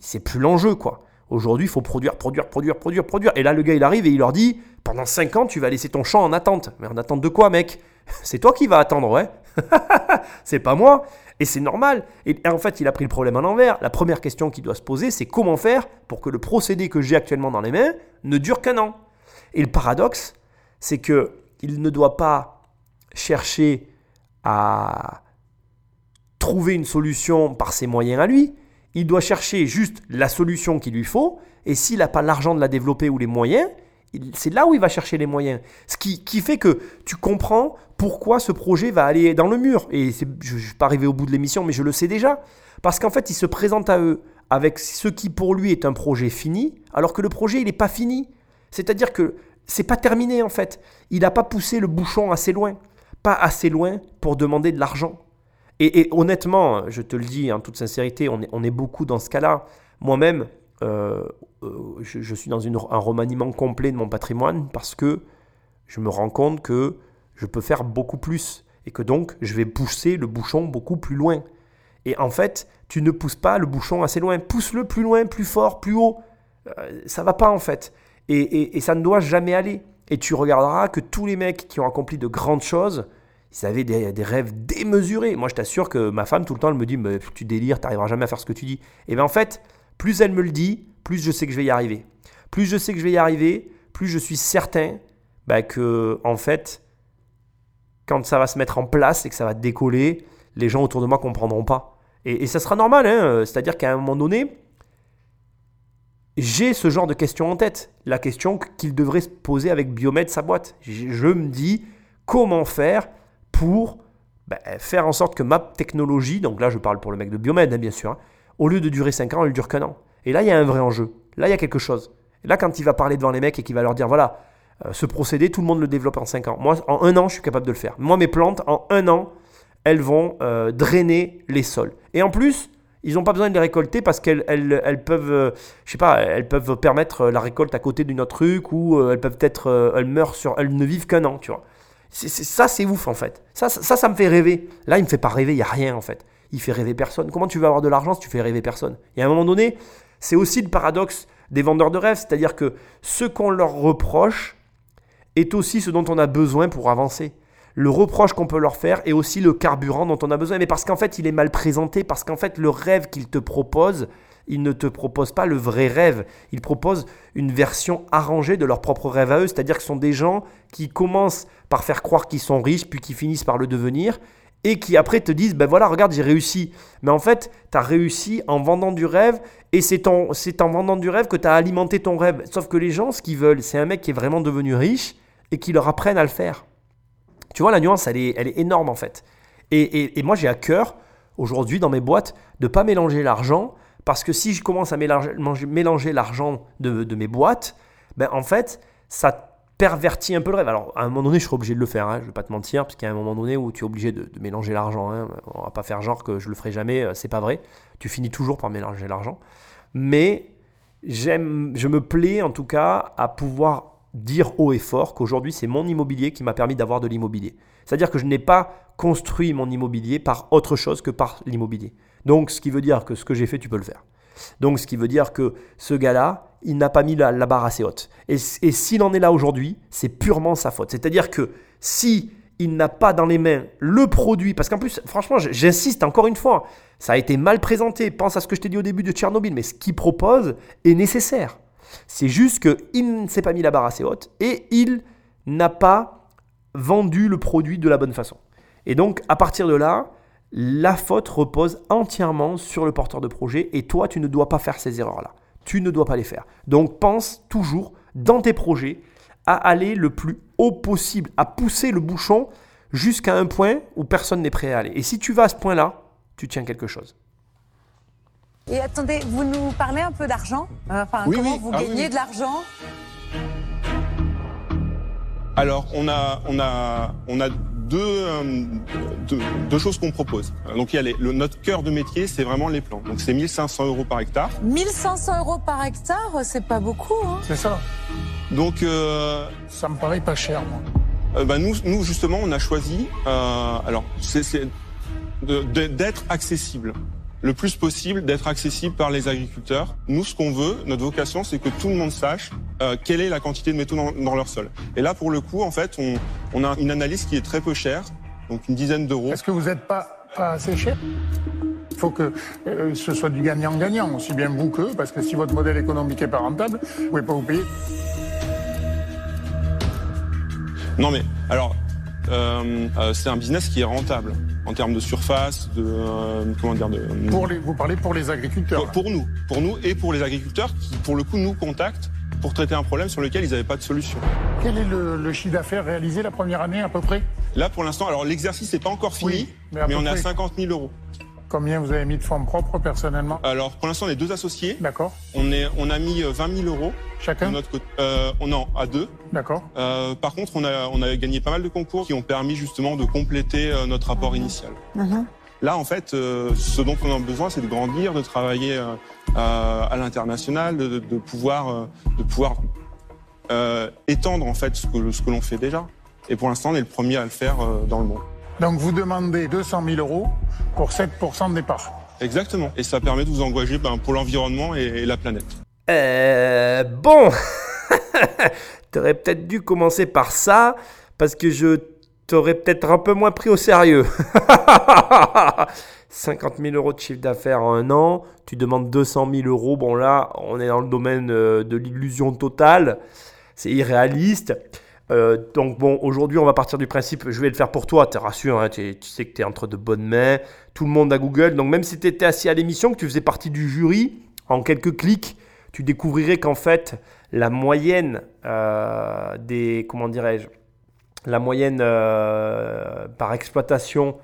c'est plus l'enjeu, quoi. Aujourd'hui, il faut produire, produire, produire, produire, produire. Et là, le gars, il arrive et il leur dit Pendant 5 ans, tu vas laisser ton champ en attente. Mais en attente de quoi, mec? C'est toi qui vas attendre, ouais C'est pas moi. Et c'est normal. Et en fait, il a pris le problème à l'envers. La première question qu'il doit se poser, c'est comment faire pour que le procédé que j'ai actuellement dans les mains ne dure qu'un an? Et le paradoxe, c'est que il ne doit pas chercher à trouver une solution par ses moyens à lui. Il doit chercher juste la solution qu'il lui faut. Et s'il n'a pas l'argent de la développer ou les moyens, c'est là où il va chercher les moyens. Ce qui, fait que tu comprends pourquoi ce projet va aller dans le mur. Et je ne suis pas arrivé au bout de l'émission, mais je le sais déjà. Parce qu'en fait, il se présente à eux avec ce qui pour lui est un projet fini, alors que le projet, il n'est pas fini. C'est-à-dire que c'est pas terminé en fait. Il n'a pas poussé le bouchon assez loin. Pas assez loin pour demander de l'argent. Et, honnêtement, je te le dis en toute sincérité, on est, beaucoup dans ce cas-là. Moi-même, euh, euh, je, suis dans un remaniement complet de mon patrimoine parce que je me rends compte que je peux faire beaucoup plus et que donc je vais pousser le bouchon beaucoup plus loin. Et en fait, tu ne pousses pas le bouchon assez loin. Pousse-le plus loin, plus fort, plus haut. Euh, ça va pas en fait. Et- et ça ne doit jamais aller. Et tu regarderas que tous les mecs qui ont accompli de grandes choses, ils avaient des, rêves démesurés. Moi, je t'assure que ma femme, tout le temps, elle me dit Tu délires, tu n'arriveras jamais à faire ce que tu dis. Et bien en fait, plus elle me le dit, plus je sais que je vais y arriver. Plus je sais que je vais y arriver, plus je suis certain bah, que, en fait, quand ça va se mettre en place et que ça va décoller, les gens autour de moi comprendront pas. Et, ça sera normal, hein. c'est-à-dire qu'à un moment donné, j'ai ce genre de question en tête. La question qu'il devrait se poser avec Biomed, sa boîte. Je me dis comment faire pour ben, faire en sorte que ma technologie, donc là je parle pour le mec de Biomed hein, bien sûr, hein, au lieu de durer 5 ans, elle dure qu'un an. Et là il y a un vrai enjeu. Là il y a quelque chose. Et là quand il va parler devant les mecs et qu'il va leur dire voilà, euh, ce procédé, tout le monde le développe en 5 ans. Moi en un an je suis capable de le faire. Moi mes plantes, en un an, elles vont euh, drainer les sols. Et en plus, ils n'ont pas besoin de les récolter parce qu'elles elles, elles peuvent, euh, je sais pas, elles peuvent permettre la récolte à côté d'une autre truc ou euh, elles peuvent être, euh, elles meurent sur, elles ne vivent qu'un an, tu vois. C'est, ça, c'est ouf en fait. Ça, ça, ça, me fait rêver. Là, il me fait pas rêver, il y a rien en fait. Il fait rêver personne. Comment tu veux avoir de l'argent si tu fais rêver personne? Et à un moment donné, c'est aussi le paradoxe des vendeurs de rêves, c'est-à-dire que ce qu'on leur reproche est aussi ce dont on a besoin pour avancer. Le reproche qu'on peut leur faire est aussi le carburant dont on a besoin. Mais parce qu'en fait, il est mal présenté, parce qu'en fait, le rêve qu'ils te proposent, il ne te propose pas le vrai rêve. Il propose une version arrangée de leur propre rêve à eux. C'est-à-dire que ce sont des gens qui commencent par faire croire qu'ils sont riches, puis qui finissent par le devenir, et qui après te disent, ben voilà, regarde, j'ai réussi. Mais en fait, tu as réussi en vendant du rêve, et c'est c'est en vendant du rêve que tu as alimenté ton rêve. Sauf que les gens, ce qu'ils veulent, c'est un mec qui est vraiment devenu riche, et qui leur apprenne à le faire. Tu vois, la nuance, elle est, elle est énorme en fait. Et, et- et moi, j'ai à cœur aujourd'hui dans mes boîtes de pas mélanger l'argent parce que si je commence à mélanger, l'argent de, mes boîtes, ben en fait, ça pervertit un peu le rêve. Alors, à un moment donné, je serai obligé de le faire, hein, je ne vais pas te mentir, parce qu'il y a un moment donné où tu es obligé de, mélanger l'argent. Hein. On va pas faire genre que je le ferai jamais, euh, c'est pas vrai. Tu finis toujours par mélanger l'argent. Mais je me plais en tout cas à pouvoir dire haut et fort qu'aujourd'hui, c'est mon immobilier qui m'a permis d'avoir de l'immobilier. C'est-à-dire que je n'ai pas construit mon immobilier par autre chose que par l'immobilier. Donc, ce qui veut dire que ce que j'ai fait, tu peux le faire. Donc, ce qui veut dire que ce gars-là, il n'a pas mis la, barre assez haute. Et, s'il en est là aujourd'hui, c'est purement sa faute. C'est-à-dire que si il n'a pas dans les mains le produit, parce qu'en plus, franchement, j'insiste encore une fois, ça a été mal présenté. Pense à ce que je t'ai dit au début de Tchernobyl, mais ce qu'il propose est nécessaire. C'est juste qu'il ne s'est pas mis la barre assez haute et il n'a pas vendu le produit de la bonne façon. Et donc, à partir de là, la faute repose entièrement sur le porteur de projet et toi, tu ne dois pas faire ces erreurs-là. Tu ne dois pas les faire. Donc, pense toujours dans tes projets à aller le plus haut possible, à pousser le bouchon jusqu'à un point où personne n'est prêt à aller. Et si tu vas à ce point-là, tu tiens quelque chose.
Et attendez, vous nous parlez un peu d'argent Enfin, comment vous ah gagnez de l'argent?
Alors, on a, on a, on a euh, deux, deux, choses qu'on propose. Donc il y a le, notre cœur de métier, c'est vraiment les plants. Donc c'est 1500 euros par hectare.
1500 euros par hectare, c'est pas beaucoup. Hein
c'est ça.
Donc euh,
ça me paraît pas cher, moi.
Euh, bah, nous, nous justement, on a choisi. alors c'est d'être accessible le plus possible d'être accessible par les agriculteurs. Nous, ce qu'on veut, notre vocation, c'est que tout le monde sache euh, quelle est la quantité de métaux dans, leur sol. Et là, pour le coup, en fait, on, on, a une analyse qui est très peu chère, donc une dizaine d'euros.
Est-ce que vous n'êtes pas, pas assez cher? Il faut que euh, ce soit du gagnant-gagnant, aussi bien vous que, parce que si votre modèle économique n'est pas rentable, vous ne pouvez pas vous payer.
Non mais, alors, euh, euh, c'est un business qui est rentable en termes de surface, de euh, comment dire, de.
Pour les, vous parlez pour les agriculteurs.
Pour, nous, pour nous et pour les agriculteurs qui, pour le coup, nous contactent pour traiter un problème sur lequel ils n'avaient pas de solution.
Quel est le, chiffre d'affaires réalisé la première année à peu près?
Là, pour l'instant, alors l'exercice n'est pas encore fini, mais, mais on est à 50 000 euros.
Combien vous avez mis de fonds propres personnellement
Alors pour l'instant on est deux associés.
D'accord.
On est on a mis 20 euh, 000 euros.
Chacun.
De notre côté. Euh, on en à deux.
D'accord.
Euh, par contre on a on a gagné pas mal de concours qui ont permis justement de compléter euh, notre rapport initial. Uh-huh. Là en fait ce dont on a besoin c'est de grandir, de travailler à l'international, de, de, pouvoir de pouvoir étendre en fait ce que ce que l'on fait déjà. Et pour l'instant on est le premier à le faire dans le monde.
Donc vous demandez 200 000 euros pour 7% de départ.
Exactement. Et ça permet de vous engager ben, pour l'environnement et, la planète.
Euh, bon, t'aurais peut-être dû commencer par ça, parce que je t'aurais peut-être un peu moins pris au sérieux. 50 000 euros de chiffre d'affaires en un an, tu demandes 200 000 euros, bon là, on est dans le domaine euh, de l'illusion totale, c'est irréaliste. Euh, donc bon, aujourd'hui, on va partir du principe, je vais le faire pour toi, te rassure, hein, tu, sais que tu es entre de bonnes mains, tout le monde a Google, donc même si tu étais assis à l'émission, que tu faisais partie du jury, en quelques clics, tu découvrirais qu'en fait, la moyenne euh, des, comment dirais-je, la moyenne euh, par exploitation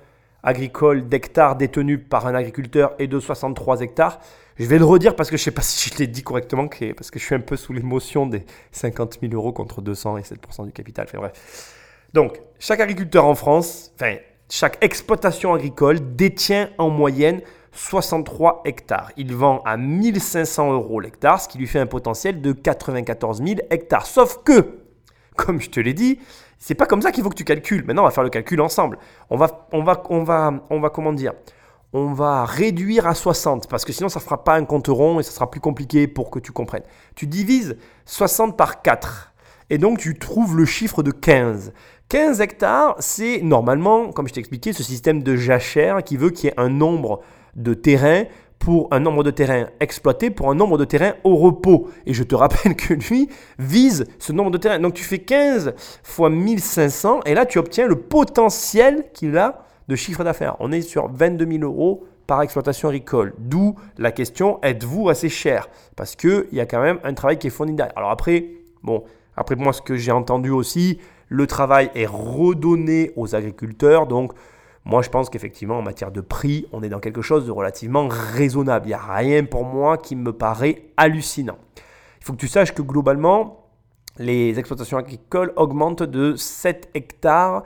agricole d'hectares détenus par un agriculteur est de 63 hectares. Je vais le redire parce que je ne sais pas si je l'ai dit correctement, parce que je suis un peu sous l'émotion des 50 000 euros contre 200 et 7% du capital. bref. Donc, chaque agriculteur en France, enfin, chaque exploitation agricole détient en moyenne 63 hectares. Il vend à 1500 euros l'hectare, ce qui lui fait un potentiel de 94 000 hectares. Sauf que, comme je te l'ai dit, c'est pas comme ça qu'il faut que tu calcules. Maintenant, on va faire le calcul ensemble. On va, on va, on va, on va comment dire? On va réduire à 60 parce que sinon ça ne fera pas un compte rond et ça sera plus compliqué pour que tu comprennes. Tu divises 60 par 4 et donc tu trouves le chiffre de 15. 15 hectares, c'est normalement, comme je t'ai expliqué, ce système de jachère qui veut qu'il y ait un nombre de terrains pour un nombre de terrains exploités pour un nombre de terrains au repos. Et je te rappelle que lui vise ce nombre de terrains. Donc tu fais 15 fois 1500 et là tu obtiens le potentiel qu'il a de chiffre d'affaires. On est sur 22 000 euros par exploitation agricole. D'où la question, êtes-vous assez cher? Parce qu'il y a quand même un travail qui est fourni derrière. Alors après, bon, après moi ce que j'ai entendu aussi, le travail est redonné aux agriculteurs. Donc Moi, je pense qu'effectivement, en matière de prix, on est dans quelque chose de relativement raisonnable. Il n'y a rien pour moi qui me paraît hallucinant. Il faut que tu saches que globalement, les exploitations agricoles augmentent de 7 hectares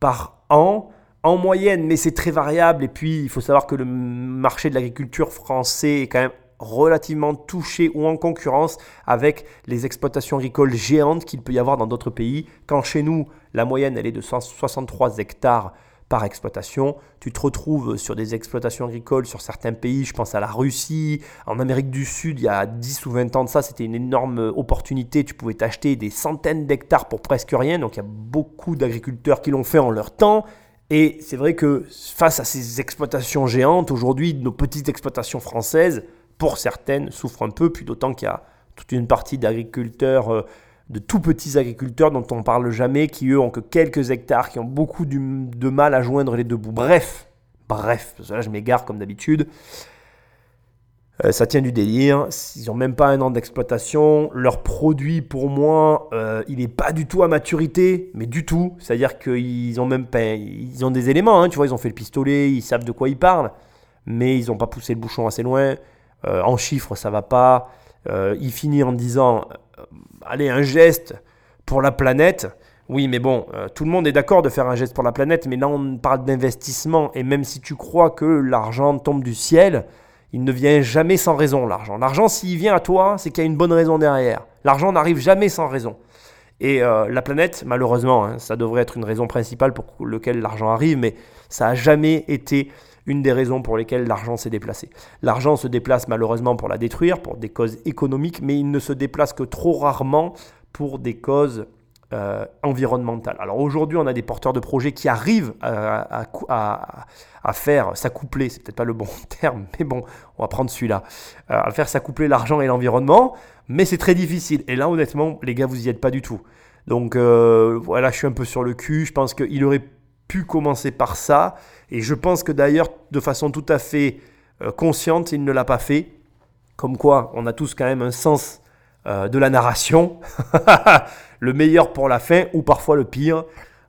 par an en moyenne, mais c'est très variable. Et puis, il faut savoir que le marché de l'agriculture français est quand même relativement touché ou en concurrence avec les exploitations agricoles géantes qu'il peut y avoir dans d'autres pays. Quand chez nous, la moyenne, elle est de 163 hectares par exploitation. Tu te retrouves sur des exploitations agricoles sur certains pays, je pense à la Russie, en Amérique du Sud, il y a 10 ou 20 ans de ça, c'était une énorme opportunité. Tu pouvais t'acheter des centaines d'hectares pour presque rien. Donc il y a beaucoup d'agriculteurs qui l'ont fait en leur temps. Et c'est vrai que face à ces exploitations géantes, aujourd'hui, nos petites exploitations françaises, pour certaines, souffrent un peu, puis d'autant qu'il y a toute une partie d'agriculteurs, euh, de tout petits agriculteurs dont on ne parle jamais, qui eux ont que quelques hectares, qui ont beaucoup de mal à joindre les deux bouts. Bref, bref, là je m'égare comme d'habitude. Euh, ça tient du délire. Ils n'ont même pas un an d'exploitation. Leur produit, pour moi, euh, il n'est pas du tout à maturité, mais du tout. C'est-à-dire qu'ils ont même pas, ils ont des éléments. Hein, tu vois, ils ont fait le pistolet, ils savent de quoi ils parlent, mais ils n'ont pas poussé le bouchon assez loin. Euh, en chiffres, ça va pas. il finit en disant, allez, un geste pour la planète. Oui, mais bon, tout le monde est d'accord de faire un geste pour la planète, mais là on parle d'investissement, et même si tu crois que l'argent tombe du ciel, il ne vient jamais sans raison, l'argent. L'argent, s'il vient à toi, c'est qu'il y a une bonne raison derrière. L'argent n'arrive jamais sans raison. Et euh, la planète, malheureusement, hein, ça devrait être une raison principale pour laquelle l'argent arrive, mais ça n'a jamais été une des raisons pour lesquelles l'argent s'est déplacé. L'argent se déplace malheureusement pour la détruire, pour des causes économiques, mais il ne se déplace que trop rarement pour des causes euh, environnementale. Alors aujourd'hui, on a des porteurs de projets qui arrivent à, à, faire s'accoupler, c'est peut-être pas le bon terme, mais bon, on va prendre celui-là, euh, à faire s'accoupler l'argent et l'environnement, mais c'est très difficile. Et là, honnêtement, les gars, vous y êtes pas du tout. Donc euh, voilà, je suis un peu sur le cul. Je pense qu'il aurait pu commencer par ça. Et je pense que d'ailleurs, de façon tout à fait consciente, il ne l'a pas fait. Comme quoi, on a tous quand même un sens de la narration. le meilleur pour la fin ou parfois le pire.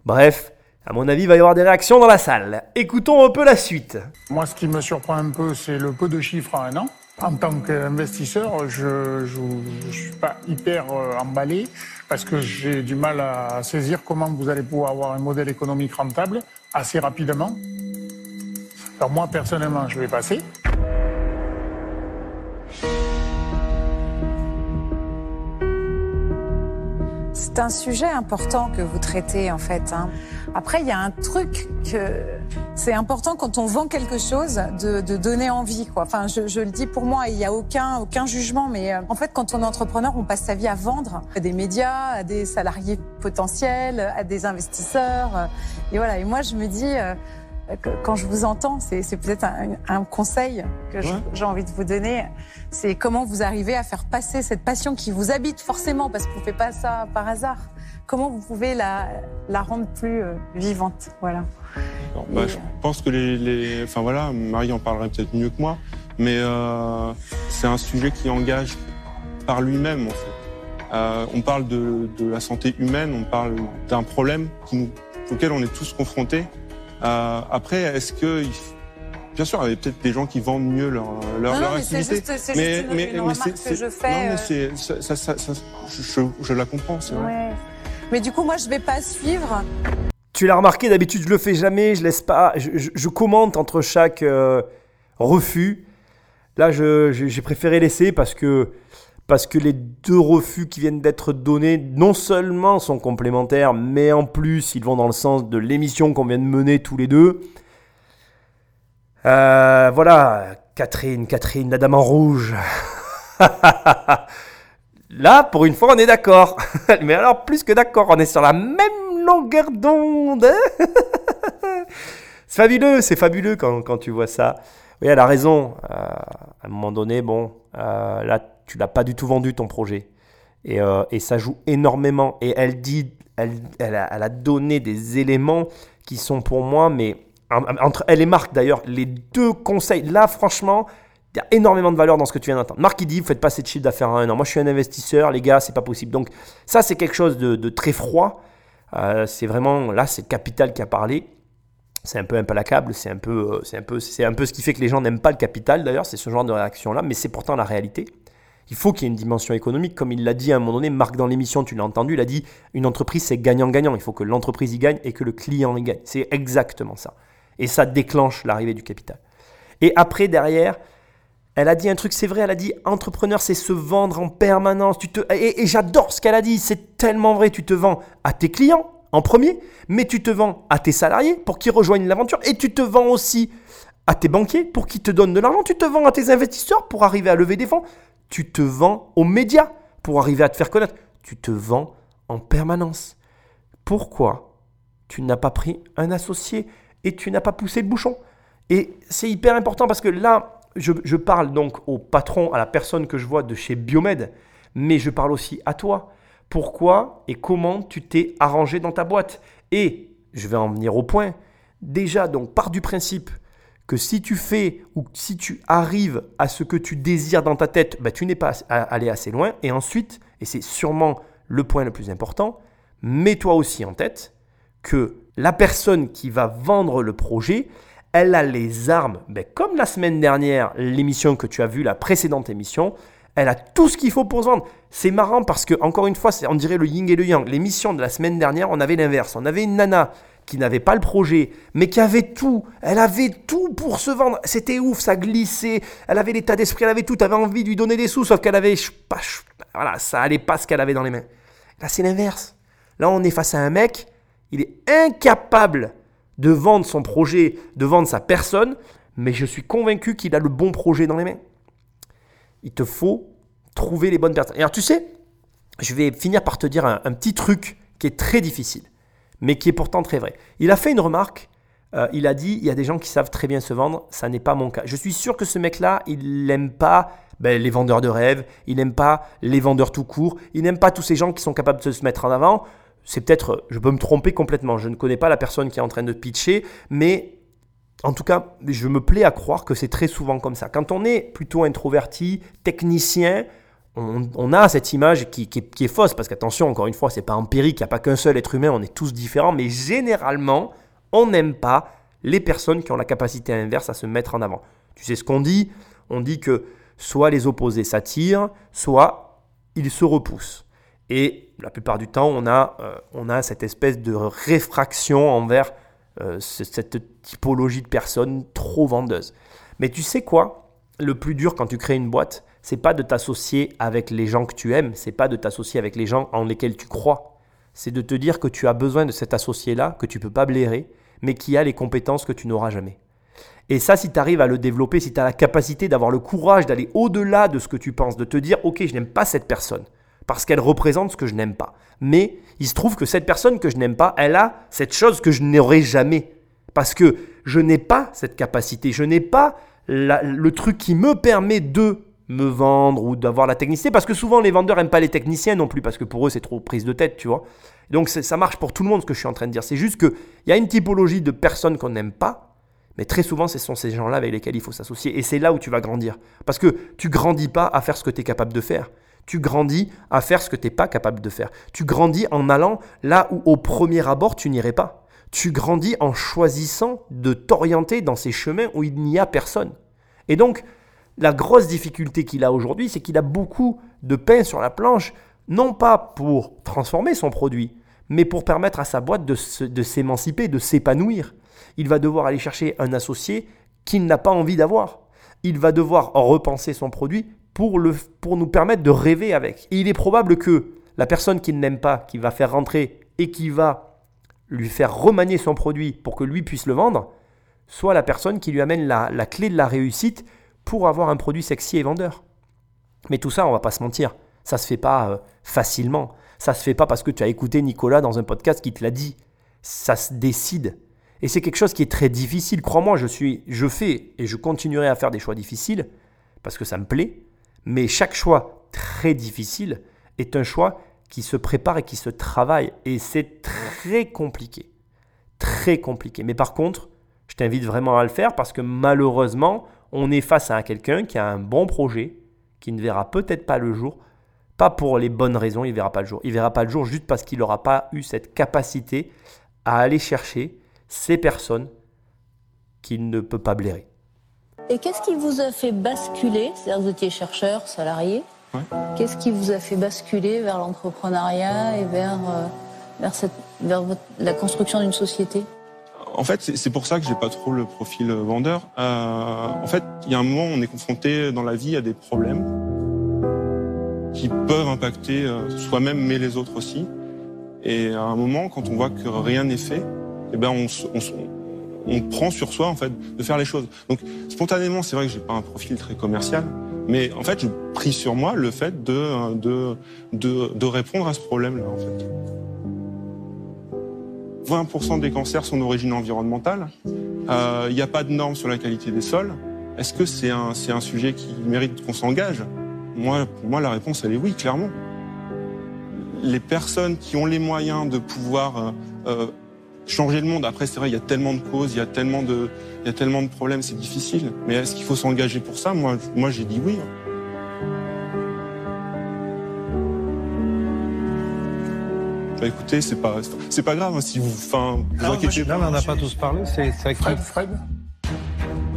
Bref, à mon avis, il va y avoir des réactions dans la salle. Écoutons un peu la suite.
Moi, ce qui me surprend un peu, c'est le peu de chiffres à un an. En tant qu'investisseur, je ne suis pas hyper euh, emballé parce que j'ai du mal à saisir comment vous allez pouvoir avoir un modèle économique rentable assez rapidement. Alors moi, personnellement, je vais passer.
C'est un sujet important que vous traitez en fait. Hein. Après, il y a un truc que c'est important quand on vend quelque chose de, de donner envie. Enfin, je, le dis pour moi, il n'y a aucun, aucun jugement, mais euh, en fait, quand on est entrepreneur, on passe sa vie à vendre à des médias, à des salariés potentiels, à des investisseurs. Et voilà. Et moi, je me dis. Euh, quand je vous entends, c'est peut-être un, un, conseil que j'ai envie de vous donner. C'est comment vous arrivez à faire passer cette passion qui vous habite forcément, parce qu'on ne fait pas ça par hasard. Comment vous pouvez la, la rendre plus euh, vivante Voilà.
bah, je pense que les, les, Enfin voilà, Marie en parlerait peut-être mieux que moi, mais euh, c'est un sujet qui engage par lui-même en fait. Euh, on parle de, de, la santé humaine, on parle d'un problème qui nous, auquel on est tous confrontés. Euh, après, est-ce que Bien sûr, il y a peut-être des gens qui vendent mieux leur, leur,
non,
activité.
C'est mais, mais, une, remarque que je fais. Non,
mais euh. ça, ça, ça, je, je, la comprends, c'est vrai.
Mais du coup, moi, je vais pas suivre.
Tu l'as remarqué, d'habitude, je le fais jamais, je laisse pas. Je, je commente entre chaque euh, refus. Là, j'ai préféré laisser parce que parce que les deux refus qui viennent d'être donnés non seulement sont complémentaires, mais en plus ils vont dans le sens de l'émission qu'on vient de mener tous les deux. Euh, voilà, Catherine, Catherine, la dame en rouge. Là, pour une fois, on est d'accord. mais alors, plus que d'accord, on est sur la même longueur d'onde. c'est fabuleux, c'est fabuleux quand, quand, tu vois ça. Oui, elle a raison. Euh, à un moment donné, bon, euh, là, tu l'as pas du tout vendu ton projet. Et, euh, et, ça joue énormément. Et elle dit, elle, elle, a, donné des éléments qui sont pour moi, mais entre elle et Marc d'ailleurs, les deux conseils, là franchement, il y a énormément de valeur dans ce que tu viens d'entendre. Marc il dit, vous faites pas cette chiffre d'affaires à un an. Moi je suis un investisseur, les gars, c'est pas possible. Donc ça c'est quelque chose de, de très froid. Euh, c'est vraiment, là c'est le capital qui a parlé. c'est un peu implacable, c'est un peu, c'est un peu, c'est un peu ce qui fait que les gens n'aiment pas le capital d'ailleurs, c'est ce genre de réaction-là, mais c'est pourtant la réalité. Il faut qu'il y ait une dimension économique, comme il l'a dit à un moment donné, Marc dans l'émission, tu l'as entendu, il a dit une entreprise c'est gagnant-gagnant, il faut que l'entreprise y gagne et que le client y gagne. C'est exactement ça. Et ça déclenche l'arrivée du capital. Et après, derrière, elle a dit un truc, c'est vrai, elle a dit entrepreneur, c'est se vendre en permanence. Tu te, et, j'adore ce qu'elle a dit, c'est tellement vrai. Tu te vends à tes clients en premier, mais tu te vends à tes salariés pour qu'ils rejoignent l'aventure et tu te vends aussi à tes banquiers pour qu'ils te donnent de l'argent. Tu te vends à tes investisseurs pour arriver à lever des fonds. Tu te vends aux médias pour arriver à te faire connaître. Tu te vends en permanence. Pourquoi tu n'as pas pris un associé et tu n'as pas poussé le bouchon? Et c'est hyper important parce que là, je, parle donc au patron, à la personne que je vois de chez Biomed, mais je parle aussi à toi. Pourquoi et comment tu t'es arrangé dans ta boîte? Et je vais en venir au point. Déjà, donc, pars du principe que si tu fais ou si tu arrives à ce que tu désires dans ta tête, bah, tu n'es pas allé assez loin. Et ensuite, et c'est sûrement le point le plus important, mets-toi aussi en tête que la personne qui va vendre le projet, elle a les armes, ben, comme la semaine dernière, l'émission que tu as vue, la précédente émission, elle a tout ce qu'il faut pour se vendre. C'est marrant parce que, encore une fois, on dirait le yin et le yang. L'émission de la semaine dernière, on avait l'inverse. On avait une nana qui n'avait pas le projet, mais qui avait tout. Elle avait tout pour se vendre. C'était ouf, ça glissait. Elle avait l'état d'esprit, elle avait tout. Tu avais envie de lui donner des sous, sauf qu'elle avait. Voilà, ça allait pas ce qu'elle avait dans les mains. Là, c'est l'inverse. Là, on est face à un mec, il est incapable de vendre son projet, de vendre sa personne, mais je suis convaincu qu'il a le bon projet dans les mains. Il te faut trouver les bonnes personnes. Et alors tu sais, je vais finir par te dire un, petit truc qui est très difficile, mais qui est pourtant très vrai. Il a fait une remarque, euh, il a dit, il y a des gens qui savent très bien se vendre, ça n'est pas mon cas. Je suis sûr que ce mec-là, il n'aime pas ben, les vendeurs de rêves, il n'aime pas les vendeurs tout court, il n'aime pas tous ces gens qui sont capables de se mettre en avant c'est peut-être, je peux me tromper complètement, je ne connais pas la personne qui est en train de pitcher, mais en tout cas, je me plais à croire que c'est très souvent comme ça. Quand on est plutôt introverti, technicien, on, a cette image qui, est fausse, parce qu'attention, encore une fois, c'est pas empirique, il n'y a pas qu'un seul être humain, on est tous différents, mais généralement, on n'aime pas les personnes qui ont la capacité inverse à se mettre en avant. Tu sais ce qu'on dit? On dit que soit les opposés s'attirent, soit ils se repoussent. Et la plupart du temps, on a, euh, on a cette espèce de réfraction envers euh, cette typologie de personnes trop vendeuses. Mais tu sais quoi? Le plus dur quand tu crées une boîte, c'est pas de t'associer avec les gens que tu aimes, c'est pas de t'associer avec les gens en lesquels tu crois. C'est de te dire que tu as besoin de cet associé-là, que tu peux pas blairer, mais qui a les compétences que tu n'auras jamais. Et ça, si tu arrives à le développer, si tu as la capacité d'avoir le courage d'aller au-delà de ce que tu penses, de te dire, ok, je n'aime pas cette personne, parce qu'elle représente ce que je n'aime pas. Mais il se trouve que cette personne que je n'aime pas, elle a cette chose que je n'aurai jamais. Parce que je n'ai pas cette capacité, je n'ai pas le truc qui me permet de me vendre ou d'avoir la technicité. Parce que souvent les vendeurs n'aiment pas les techniciens non plus, parce que pour eux c'est trop prise de tête, tu vois. Donc ça marche pour tout le monde ce que je suis en train de dire. C'est juste qu'il y a une typologie de personnes qu'on n'aime pas, mais très souvent, ce sont ces gens-là avec lesquels il faut s'associer. Et c'est là où tu vas grandir. Parce que tu grandis pas à faire ce que tu es capable de faire. Tu grandis à faire ce que tu n'es pas capable de faire. Tu grandis en allant là où au premier abord tu n'irais pas. Tu grandis en choisissant de t'orienter dans ces chemins où il n'y a personne. Et donc, la grosse difficulté qu'il a aujourd'hui, c'est qu'il a beaucoup de pain sur la planche, non pas pour transformer son produit, mais pour permettre à sa boîte de s'émanciper, de s'épanouir. Il va devoir aller chercher un associé qu'il n'a pas envie d'avoir. Il va devoir repenser son produit pour, le, pour nous permettre de rêver avec. Et il est probable que la personne qu'il n'aime pas, qui va faire rentrer et qui va lui faire remanier son produit pour que lui puisse le vendre, soit la personne qui lui amène la, la clé de la réussite pour avoir un produit sexy et vendeur. Mais tout ça, on va pas se mentir, ça se fait pas euh, facilement. Ça se fait pas parce que tu as écouté Nicolas dans un podcast qui te l'a dit. Ça se décide. Et c'est quelque chose qui est très difficile. Crois-moi, je suis, je fais et je continuerai à faire des choix difficiles parce que ça me plaît. Mais chaque choix très difficile est un choix qui se prépare et qui se travaille. Et c'est très compliqué. Très compliqué. Mais par contre, je t'invite vraiment à le faire parce que malheureusement, on est face à quelqu'un qui a un bon projet, qui ne verra peut-être pas le jour, pas pour les bonnes raisons, il ne verra pas le jour. Il ne verra pas le jour juste parce qu'il n'aura pas eu cette capacité à aller chercher ces personnes qu'il ne peut pas blairer.
Et qu'est-ce qui vous a fait basculer C'est-à-dire que vous étiez chercheur, salarié. Qu'est-ce qui vous a fait basculer vers l'entrepreneuriat et vers, euh, vers, cette, vers la construction d'une société?
En fait, c'est pour ça que j'ai pas trop le profil vendeur. Euh, en fait, il y a un moment, on est confronté dans la vie à des problèmes qui peuvent impacter euh, soi-même, mais les autres aussi. Et à un moment, quand on voit que rien n'est fait, eh ben on, prend sur soi en fait de faire les choses. Donc spontanément, c'est vrai que j'ai pas un profil très commercial, mais en fait, je pris sur moi le fait de de de, de répondre à ce problème-là en fait. 20% des cancers sont d'origine environnementale. Euh, il n'y a pas de normes sur la qualité des sols. Est-ce que c'est un, c'est un sujet qui mérite qu'on s'engage? Moi, pour moi, la réponse, elle est oui, clairement. Les personnes qui ont les moyens de pouvoir euh, euh, changer le monde, après, c'est vrai, il y a tellement de causes, il y a tellement de, il y a tellement de problèmes, c'est difficile. Mais est-ce qu'il faut s'engager pour ça? Moi, moi, j'ai dit oui. Bah écoutez, c'est pas, c'est pas grave hein, si vous, enfin, vous inquiétez
pas. on n'a pas tous parlé. C'est
Fred, Fred.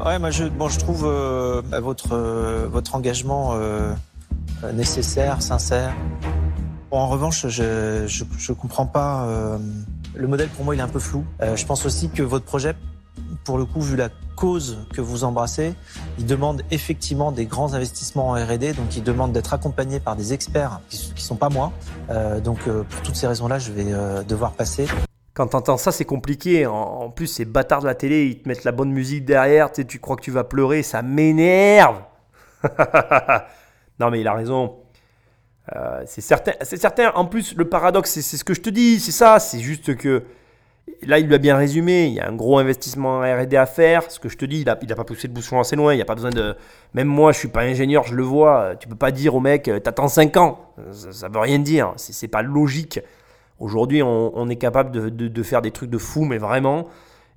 Ouais, moi je, bon, je trouve euh, votre euh, votre engagement euh, nécessaire, sincère. Bon, en revanche, je je, je comprends pas. Euh, le modèle pour moi, il est un peu flou. Euh, je pense aussi que votre projet, pour le coup, vu la cause que vous embrassez, il demande effectivement des grands investissements en R&D, donc il demande d'être accompagné par des experts qui, qui sont pas moi. Euh, donc euh, pour toutes ces raisons-là, je vais euh, devoir passer.
Quand t'entends ça, c'est compliqué. En, plus, ces bâtards de la télé, ils te mettent la bonne musique derrière, tu, crois que tu vas pleurer, ça m'énerve. non mais il a raison. C'est certain, c'est certain. En plus, le paradoxe, c'est ce que je te dis, c'est ça. C'est juste que là, il l'a bien résumé. Il y a un gros investissement en R&D à faire. Ce que je te dis, il n'a pas poussé le bouchon assez loin. Il n'y a pas besoin de. Même moi, je suis pas ingénieur, je le vois. Tu peux pas dire au mec, t'attends 5 ans. Ça, ne veut rien dire. C'est pas logique. Aujourd'hui, on, est capable de, faire des trucs de fou, mais vraiment.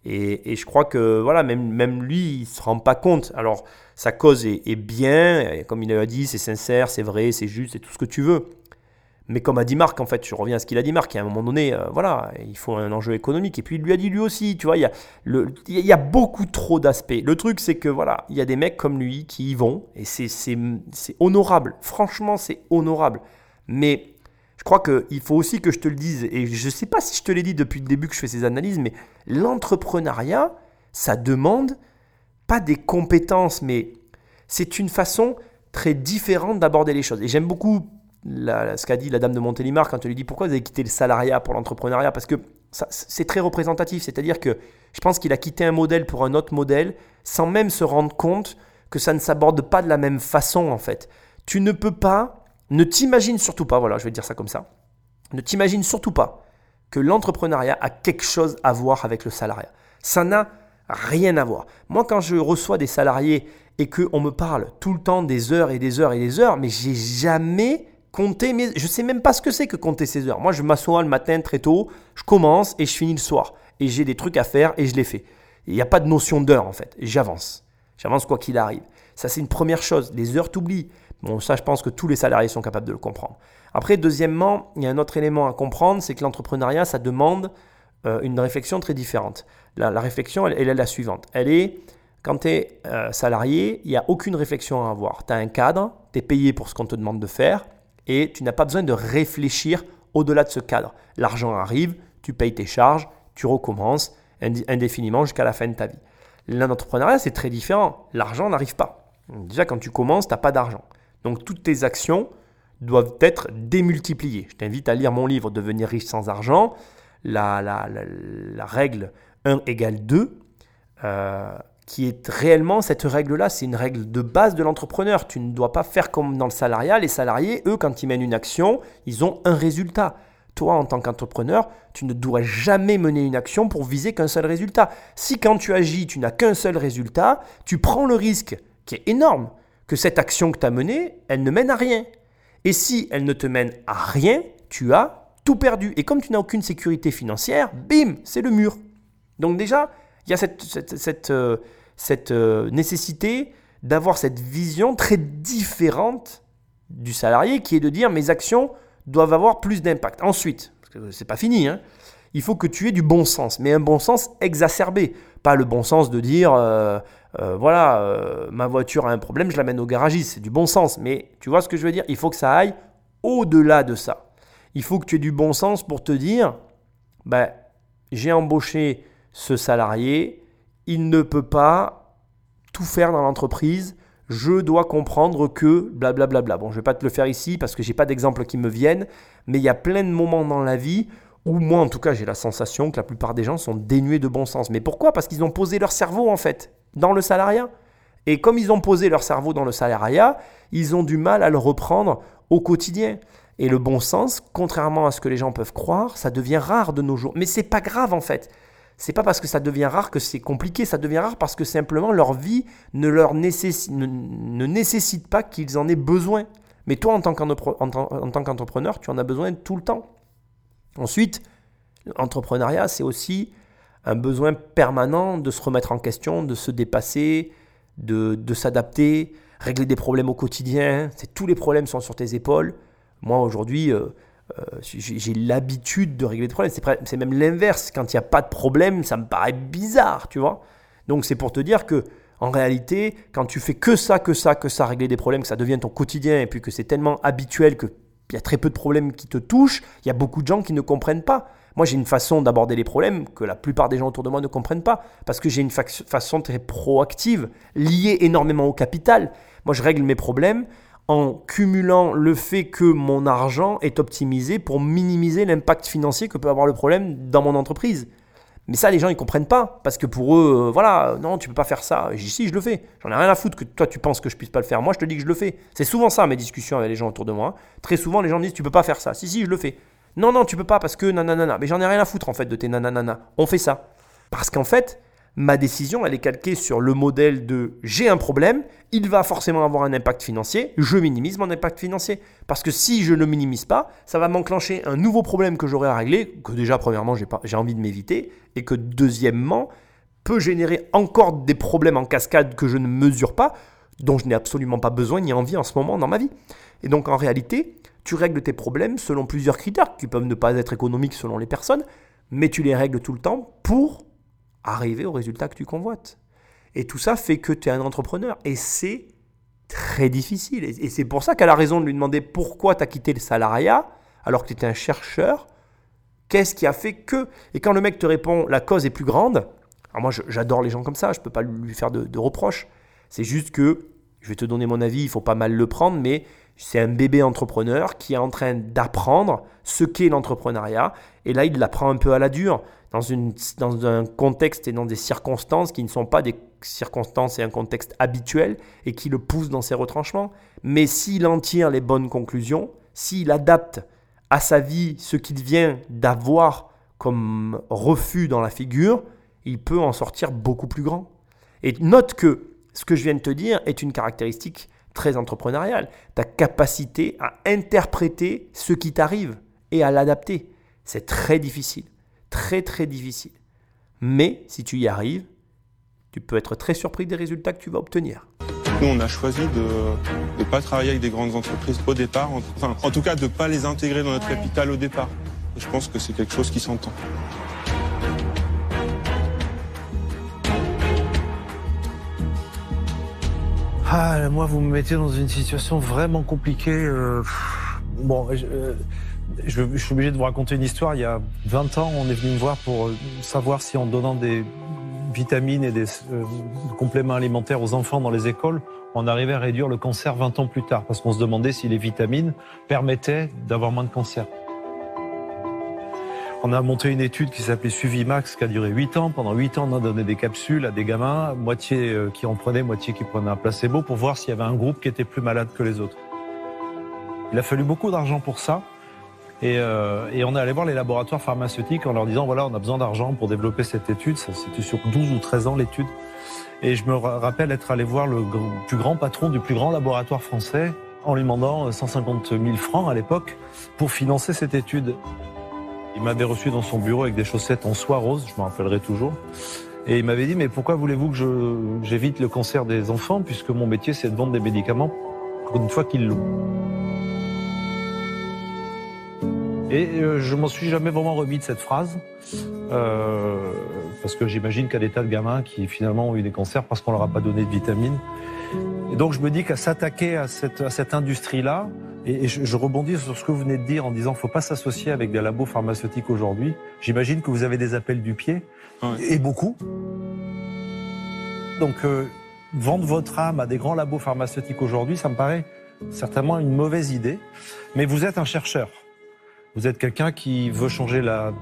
Et, je crois que voilà, même, lui, il se rend pas compte. Alors, sa cause est, est bien, comme il a dit, c'est sincère, c'est vrai, c'est juste, c'est tout ce que tu veux. Mais comme a dit Marc, en fait, je reviens à ce qu'il a dit Marc, à un moment donné, euh, voilà, il faut un enjeu économique. Et puis il lui a dit lui aussi, tu vois, il y a, il y a beaucoup trop d'aspects. Le truc, c'est que voilà, il y a des mecs comme lui qui y vont, et c'est honorable. Franchement, c'est honorable. Mais je crois qu'il faut aussi que je te le dise, et je ne sais pas si je te l'ai dit depuis le début que je fais ces analyses, mais l'entrepreneuriat, ça demande pas des compétences, mais c'est une façon très différente d'aborder les choses. Et j'aime beaucoup ce qu'a dit la dame de Montélimar quand elle lui dit pourquoi vous avez quitté le salariat pour l'entrepreneuriat, parce que c'est très représentatif, c'est-à-dire que je pense qu'il a quitté un modèle pour un autre modèle sans même se rendre compte que ça ne s'aborde pas de la même façon en fait. Tu ne peux pas, ne t'imagine surtout pas, voilà, je vais dire ça comme ça, ne t'imagine surtout pas que l'entrepreneuriat a quelque chose à voir avec le salariat. Ça n'a rien à voir. Moi, quand je reçois des salariés et qu'on me parle tout le temps des heures et des heures et des heures, mais j'ai jamais compté, mais je sais même pas ce que c'est que compter ces heures. Moi, je m'assois le matin très tôt, je commence et je finis le soir. Et j'ai des trucs à faire et je les fais. Il n'y a pas de notion d'heure en fait. J'avance. J'avance quoi qu'il arrive. Ça, c'est une première chose. Les heures t'oublient. Bon, ça, je pense que tous les salariés sont capables de le comprendre. Après, deuxièmement, il y a un autre élément à comprendre, c'est que l'entrepreneuriat, ça demande euh, une réflexion très différente. La, réflexion, elle, elle, est la suivante. Elle est, quand tu es euh, salarié, il n'y a aucune réflexion à avoir. Tu as un cadre, tu es payé pour ce qu'on te demande de faire, et tu n'as pas besoin de réfléchir au-delà de ce cadre. L'argent arrive, tu payes tes charges, tu recommences indéfiniment jusqu'à la fin de ta vie. L'entrepreneuriat, c'est très différent. L'argent n'arrive pas. Déjà, quand tu commences, tu n'as pas d'argent. Donc, toutes tes actions doivent être démultipliées. Je t'invite à lire mon livre Devenir riche sans argent. La, règle 1 égale 2. Euh, qui est réellement cette règle-là, c'est une règle de base de l'entrepreneur. Tu ne dois pas faire comme dans le salariat. Les salariés, eux, quand ils mènent une action, ils ont un résultat. Toi, en tant qu'entrepreneur, tu ne dois jamais mener une action pour viser qu'un seul résultat. Si quand tu agis, tu n'as qu'un seul résultat, tu prends le risque, qui est énorme, que cette action que tu as menée, elle ne mène à rien. Et si elle ne te mène à rien, tu as tout perdu. Et comme tu n'as aucune sécurité financière, bim, c'est le mur. Donc déjà, il y a cette, euh, cette euh, nécessité d'avoir cette vision très différente du salarié qui est de dire mes actions doivent avoir plus d'impact. Ensuite, parce que c'est pas fini, hein, Il faut que tu aies du bon sens, mais un bon sens exacerbé. Pas le bon sens de dire, euh, euh, voilà, ma voiture a un problème, je l'amène au garagiste. C'est du bon sens. Mais tu vois ce que je veux dire? Il faut que ça aille au-delà de ça. Il faut que tu aies du bon sens pour te dire, ben, j'ai embauché ce salarié, il ne peut pas tout faire dans l'entreprise, je dois comprendre que blablabla. Bla bla. Bon, je ne vais pas te le faire ici parce que j'ai pas d'exemples qui me viennent, mais il y a plein de moments dans la vie où moi en tout cas j'ai la sensation que la plupart des gens sont dénués de bon sens. Mais pourquoi? Parce qu'ils ont posé leur cerveau en fait dans le salariat. Et comme ils ont posé leur cerveau dans le salariat, ils ont du mal à le reprendre au quotidien. Et le bon sens, contrairement à ce que les gens peuvent croire, ça devient rare de nos jours. Mais c'est pas grave en fait. C'est pas parce que ça devient rare que c'est compliqué, ça devient rare parce que simplement leur vie ne leur ne, nécessite pas qu'ils en aient besoin. Mais toi, en tant qu'entrepreneur, tu en as besoin tout le temps. Ensuite, l'entrepreneuriat, c'est aussi un besoin permanent de se remettre en question, de se dépasser, de, de s'adapter, régler des problèmes au quotidien. Tous les problèmes sont sur tes épaules. Moi, aujourd'hui, euh, j'ai l'habitude de régler des problèmes. C'est même l'inverse. Quand il n'y a pas de problème, ça me paraît bizarre, tu vois. Donc c'est pour te dire que en réalité, quand tu fais que ça, que ça, que ça, régler des problèmes, que ça devient ton quotidien et puis que c'est tellement habituel qu'il y a très peu de problèmes qui te touchent, il y a beaucoup de gens qui ne comprennent pas. Moi, j'ai une façon d'aborder les problèmes que la plupart des gens autour de moi ne comprennent pas parce que j'ai une façon très proactive, liée énormément au capital. Moi, je règle mes problèmes en cumulant le fait que mon argent est optimisé pour minimiser l'impact financier que peut avoir le problème dans mon entreprise. Mais ça, les gens, ils comprennent pas. Parce que pour eux, euh, voilà, non, tu peux pas faire ça. Dis, si, je le fais. J'en ai rien à foutre que toi, tu penses que je puisse pas le faire. Moi, je te dis que je le fais. C'est souvent ça, mes discussions avec les gens autour de moi. Très souvent, les gens disent, tu peux pas faire ça. Si, si, je le fais. Non, non, tu peux pas parce que nanana. Mais j'en ai rien à foutre, en fait, de tes nanana. On fait ça. Parce qu'en fait, ma décision, elle est calquée sur le modèle de j'ai un problème, il va forcément avoir un impact financier, je minimise mon impact financier. Parce que si je ne le minimise pas, ça va m'enclencher un nouveau problème que j'aurai à régler, que déjà, premièrement, j'ai envie de m'éviter, et que deuxièmement, peut générer encore des problèmes en cascade que je ne mesure pas, dont je n'ai absolument pas besoin ni envie en ce moment dans ma vie. Et donc en réalité, tu règles tes problèmes selon plusieurs critères qui peuvent ne pas être économiques selon les personnes, mais tu les règles tout le temps pour arriver au résultat que tu convoites. Et tout ça fait que tu es un entrepreneur. Et c'est très difficile. Et c'est pour ça qu'elle a raison de lui demander pourquoi tu as quitté le salariat alors que tu étais un chercheur. Qu'est-ce qui a fait que Et quand le mec te répond la cause est plus grande, alors moi j'adore les gens comme ça, je ne peux pas lui faire de, de reproches. C'est juste que, je vais te donner mon avis, il faut pas mal le prendre, mais c'est un bébé entrepreneur qui est en train d'apprendre ce qu'est l'entrepreneuriat. Et là, il l'apprend un peu à la dure, dans, une, dans un contexte et dans des circonstances qui ne sont pas des circonstances et un contexte habituel et qui le poussent dans ses retranchements. Mais s'il en tire les bonnes conclusions, s'il adapte à sa vie ce qu'il vient d'avoir comme refus dans la figure, il peut en sortir beaucoup plus grand. Et note que ce que je viens de te dire est une caractéristique très entrepreneuriale. Ta capacité à interpréter ce qui t'arrive et à l'adapter. C'est très difficile. Très très difficile. Mais si tu y arrives, tu peux être très surpris des résultats que tu vas obtenir.
Nous, on a choisi de ne pas travailler avec des grandes entreprises au départ, enfin, en tout cas de ne pas les intégrer dans notre capital au départ. Je pense que c'est quelque chose qui s'entend.
Ah, moi, vous me mettez dans une situation vraiment compliquée. Euh, bon, euh, je, suis obligé de vous raconter une histoire. Il y a 20 ans, on est venu me voir pour euh, savoir si en donnant des vitamines et des compléments alimentaires aux enfants dans les écoles, on arrivait à réduire le cancer 20 ans plus tard. Parce qu'on se demandait si les vitamines permettaient d'avoir moins de cancer. On a monté une étude qui s'appelait Suivi Max, qui a duré 8 ans. Pendant 8 ans, on a donné des capsules à des gamins, moitié euh, qui en prenaient, moitié qui prenaient un placebo, pour voir s'il y avait un groupe qui était plus malade que les autres. Il a fallu beaucoup d'argent pour ça. Et, euh, on est allé voir les laboratoires pharmaceutiques en leur disant, voilà, on a besoin d'argent pour développer cette étude. C'était sur 12 ou 13 ans l'étude. Et je me rappelle être allé voir le plus grand patron du plus grand laboratoire français en lui demandant 150 000 francs à l'époque pour financer cette étude. Il m'avait reçu dans son bureau avec des chaussettes en soie rose, je m'en rappellerai toujours. Et il m'avait dit, mais pourquoi voulez-vous que j'évite le cancer des enfants, puisque mon métier c'est de vendre des médicaments une fois qu'ils l'ont. Et euh, je m'en suis jamais vraiment remis de cette phrase. Euh, parce que j'imagine qu'il y a des tas de gamins qui finalement ont eu des cancers parce qu'on leur a pas donné de vitamines. Et donc je me dis qu'à s'attaquer à cette, à cette industrie-là, et, je, je rebondis sur ce que vous venez de dire en disant faut pas s'associer avec des labos pharmaceutiques aujourd'hui. J'imagine que vous avez des appels du pied,
Ouais.
et beaucoup. Donc euh, vendre votre âme à des grands labos pharmaceutiques aujourd'hui, ça me paraît certainement une mauvaise idée. Mais vous êtes un chercheur. Vous êtes quelqu'un qui veut changer la,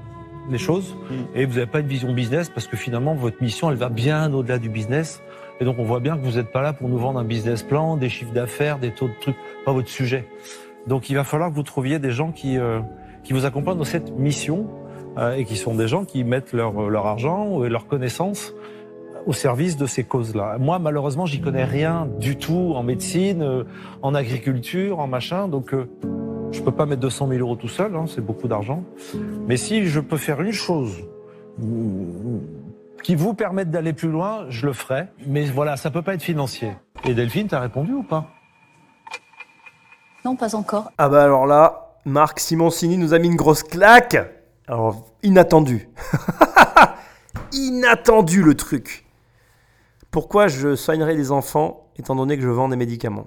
les choses
Mm.
et vous n'avez pas une vision business parce que finalement votre mission elle va bien au-delà du business. Et donc on voit bien que vous n'êtes pas là pour nous vendre un business plan, des chiffres d'affaires, des taux de trucs, pas votre sujet. Donc il va falloir que vous trouviez des gens qui, euh, qui vous accompagnent dans cette mission euh, et qui sont des gens qui mettent leur, leur argent et leurs connaissances au service de ces causes-là. Moi, malheureusement, j'y connais rien du tout en médecine, euh, en agriculture, en machin. Donc, euh, je peux pas mettre 200 000 euros tout seul, hein, c'est beaucoup d'argent. Mais si je peux faire une chose qui vous permette d'aller plus loin, je le ferai. Mais voilà, ça peut pas être financier. Et Delphine, t'as répondu ou pas?
Non, pas encore.
Ah bah alors là, Marc Simoncini nous a mis une grosse claque. Alors, inattendu. inattendu le truc. Pourquoi je soignerai des enfants étant donné que je vends des médicaments?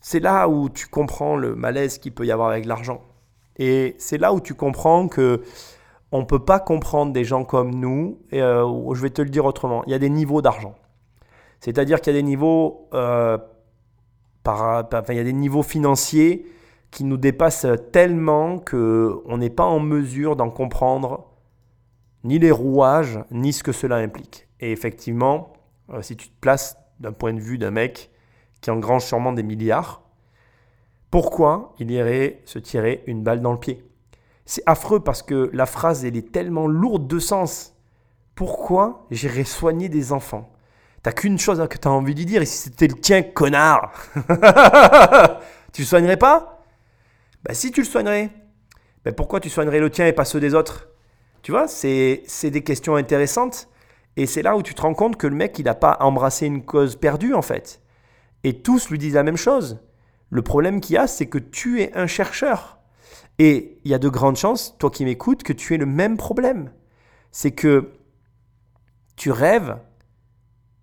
C'est là où tu comprends le malaise qu'il peut y avoir avec l'argent. Et c'est là où tu comprends que on ne peut pas comprendre des gens comme nous. Euh, je vais te le dire autrement. Il y a des niveaux d'argent. C'est-à-dire qu'il y a des niveaux euh, financiers qui nous dépassent tellement que on n'est pas en mesure d'en comprendre ni les rouages, ni ce que cela implique. Et effectivement, euh, si tu te places d'un point de vue d'un mec qui engrange sûrement des milliards, pourquoi il irait se tirer une balle dans le pied? C'est affreux parce que la phrase, elle est tellement lourde de sens. Pourquoi j'irais soigner des enfants? T'as qu'une chose que t'as envie de dire, et si c'était le tien, connard Tu le soignerais pas? Bah si tu le soignerais. Bah pourquoi tu soignerais le tien et pas ceux des autres? Tu vois, c'est des questions intéressantes. Et c'est là où tu te rends compte que le mec, il n'a pas embrassé une cause perdue, en fait. Et tous lui disent la même chose. Le problème qu'il y a, c'est que tu es un chercheur. Et il y a de grandes chances, toi qui m'écoutes, que tu aies le même problème. C'est que tu rêves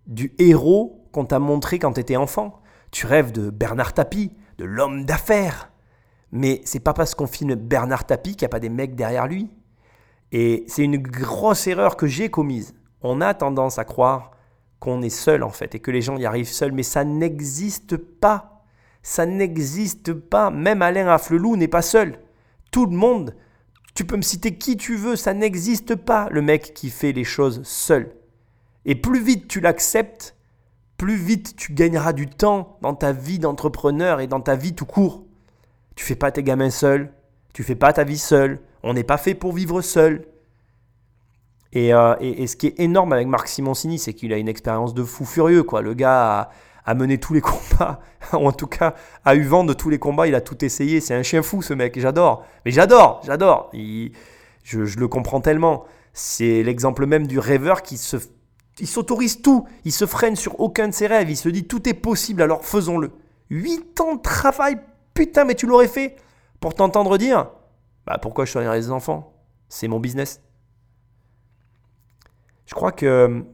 du héros qu'on t'a montré quand tu étais enfant. Tu rêves de Bernard Tapie, de l'homme d'affaires. Mais c'est pas parce qu'on filme Bernard Tapie qu'il n'y a pas des mecs derrière lui. Et c'est une grosse erreur que j'ai commise. On a tendance à croire qu'on est seul en fait et que les gens y arrivent seuls, mais ça n'existe pas. Ça n'existe pas. Même Alain Afflelou n'est pas seul. Tout le monde, tu peux me citer qui tu veux, ça n'existe pas le mec qui fait les choses seul. Et plus vite tu l'acceptes, plus vite tu gagneras du temps dans ta vie d'entrepreneur et dans ta vie tout court. Tu fais pas tes gamins seuls, tu fais pas ta vie seul. On n'est pas fait pour vivre seul. Et, euh, et- ce qui est énorme avec Marc Simoncini, c'est qu'il a une expérience de fou furieux. Quoi. Le gars a mené tous les combats, ou en tout cas a eu vent de tous les combats, il a tout essayé. C'est un chien fou ce mec, j'adore. Mais j'adore, j'adore. Il- Je, je le comprends tellement. C'est l'exemple même du rêveur qui se, il s'autorise tout. Il se freine sur aucun de ses rêves. Il se dit tout est possible, alors faisons-le. 8 ans de travail, putain, mais tu l'aurais fait pour t'entendre dire bah, pourquoi je soignerais les enfants? C'est mon business. Je crois que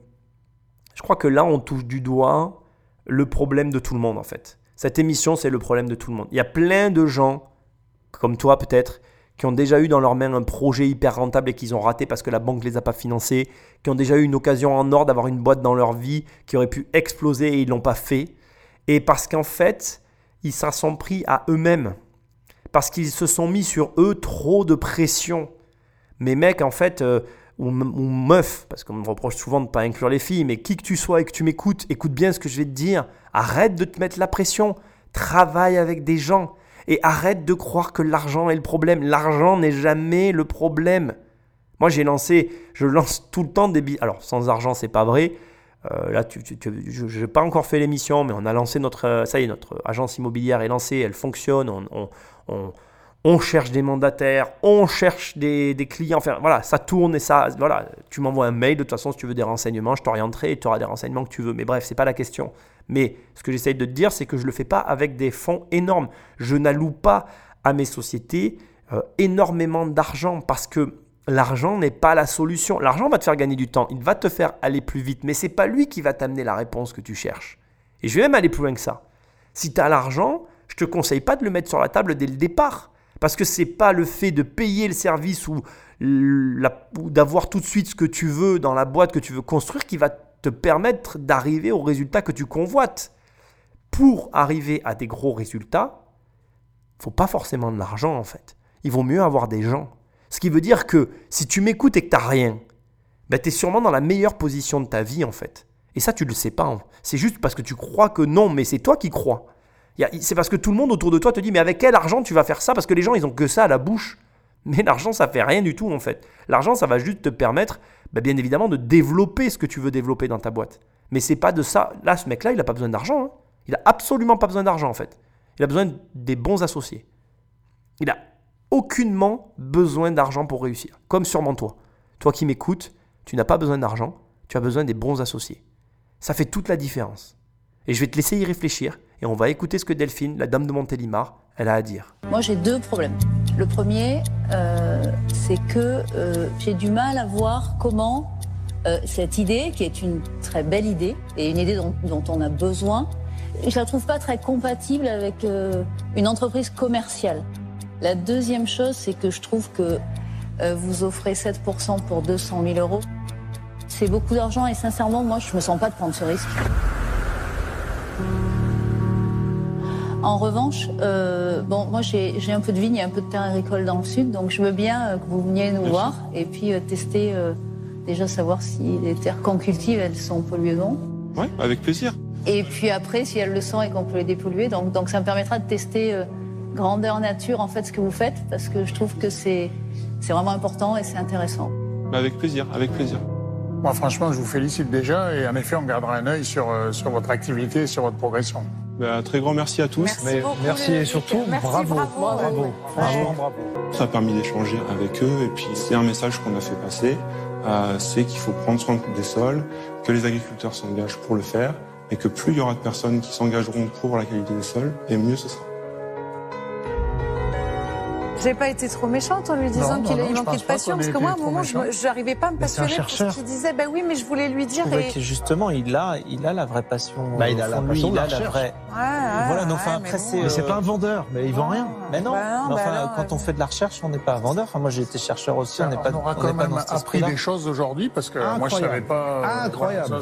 je crois que là on touche du doigt le problème de tout le monde en fait. Cette émission c'est le problème de tout le monde. Il y a plein de gens comme toi peut-être qui ont déjà eu dans leurs mains un projet hyper rentable et qu'ils ont raté parce que la banque ne les a pas financés, qui ont déjà eu une occasion en or d'avoir une boîte dans leur vie qui aurait pu exploser et ils l'ont pas fait. Et parce qu'en fait, ils s'en sont pris à eux-mêmes. Parce qu'ils se sont mis sur eux trop de pression. Mais mec, en fait, euh, ou, ou meuf, parce qu'on me reproche souvent de ne pas inclure les filles, mais qui que tu sois et que tu m'écoutes, écoute bien ce que je vais te dire. Arrête de te mettre la pression. Travaille avec des gens. Et arrête de croire que l'argent est le problème. L'argent n'est jamais le problème. Moi, j'ai lancé, je lance tout le temps des billets. Alors, sans argent, c'est pas vrai. Euh, là, tu, tu- je n'ai pas encore fait l'émission, mais on a lancé notre. euh, Ça y est, notre agence immobilière est lancée, elle fonctionne. On, on- on- on cherche des mandataires, on cherche des, clients. Enfin, voilà, ça tourne et ça. Voilà, tu m'envoies un mail. De toute façon, si tu veux des renseignements, je t'orienterai et tu auras des renseignements que tu veux. Mais bref, c'est pas la question. Mais ce que j'essaye de te dire, c'est que je le fais pas avec des fonds énormes. Je n'alloue pas à mes sociétés euh, énormément d'argent parce que l'argent n'est pas la solution. L'argent va te faire gagner du temps, il va te faire aller plus vite, mais c'est pas lui qui va t'amener la réponse que tu cherches. Et je vais même aller plus loin que ça. Si tu as l'argent, je te conseille pas de le mettre sur la table dès le départ. Parce que c'est pas le fait de payer le service ou, ou d'avoir tout de suite ce que tu veux dans la boîte que tu veux construire qui va te permettre d'arriver au résultat que tu convoites. Pour arriver à des gros résultats, il faut pas forcément de l'argent en fait. Il vaut mieux avoir des gens. Ce qui veut dire que si tu m'écoutes et que tu n'as rien, ben tu es sûrement dans la meilleure position de ta vie en fait. Et ça, tu ne le sais pas. Hein. C'est juste parce que tu crois que non, mais c'est toi qui crois. C'est parce que tout le monde autour de toi te dit, mais avec quel argent tu vas faire ça? Parce que les gens, ils ont que ça à la bouche. Mais l'argent, ça fait rien du tout en fait. L'argent, ça va juste te permettre, ben, bien évidemment, de développer ce que tu veux développer dans ta boîte. Mais c'est pas de ça. Là, ce mec-là, il n'a pas besoin d'argent. Hein. Il n'a absolument pas besoin d'argent en fait. Il a besoin des bons associés. Il a aucunement besoin d'argent pour réussir. Comme sûrement toi. Toi qui m'écoutes, tu n'as pas besoin d'argent, tu as besoin des bons associés. Ça fait toute la différence. Et je vais te laisser y réfléchir et on va écouter ce que Delphine, la dame de Montélimar, elle a à dire.
Moi j'ai deux problèmes. Le premier, euh, c'est que euh, j'ai du mal à voir comment euh, cette idée, qui est une très belle idée et une idée dont, dont on a besoin, je la trouve pas très compatible avec une entreprise commerciale. La deuxième chose, c'est que je trouve que vous offrez 7% pour 200 000 euros. C'est beaucoup d'argent et sincèrement, moi, je me sens pas de prendre ce risque. En revanche, euh, bon, moi j'ai un peu de vigne et un peu de terre agricole dans le sud, donc je veux bien euh, que vous veniez nous voir et puis euh, tester, déjà savoir si les terres qu'on cultive, elles sont polluées ou non.
Oui, avec plaisir.
Et puis après, si elles le sont et qu'on peut les dépolluer, donc, donc ça me permettra de tester grandeur nature en fait ce que vous faites, parce que je trouve que c'est vraiment important et c'est intéressant.
Avec plaisir, avec plaisir.
Moi, franchement, je vous félicite déjà et en effet, on gardera un œil sur, sur votre activité et sur votre progression.
Bah, très grand merci à tous.
Merci, Mais merci et surtout bravo. Bravo. Franchement, bravo.
Ça a permis d'échanger avec eux et puis c'est un message qu'on a fait passer. Euh, c'est qu'il faut prendre soin des sols, que les agriculteurs s'engagent pour le faire et que plus il y aura de personnes qui s'engageront pour la qualité des sols, et mieux ce sera.
J'ai pas été trop méchante en lui disant qu'il manquait de passion, parce que moi, à un moment, je n'arrivais pas à me passionner pour ce qu'il disait. Ben oui, mais je voulais lui dire.
Et... justement, il a, il a la vraie passion.
Bah, il a la passion
il a la vraie. voilà, non, enfin, après, c'est.
Mais c'est pas un vendeur, mais il vend rien.
Mais non, bah enfin, bah quand on fait de la recherche, on n'est pas un vendeur. Enfin, moi, j'ai été chercheur aussi, on n'est pas.
On aura quand même appris des choses aujourd'hui, parce que moi, je savais pas.
Euh, Incroyable.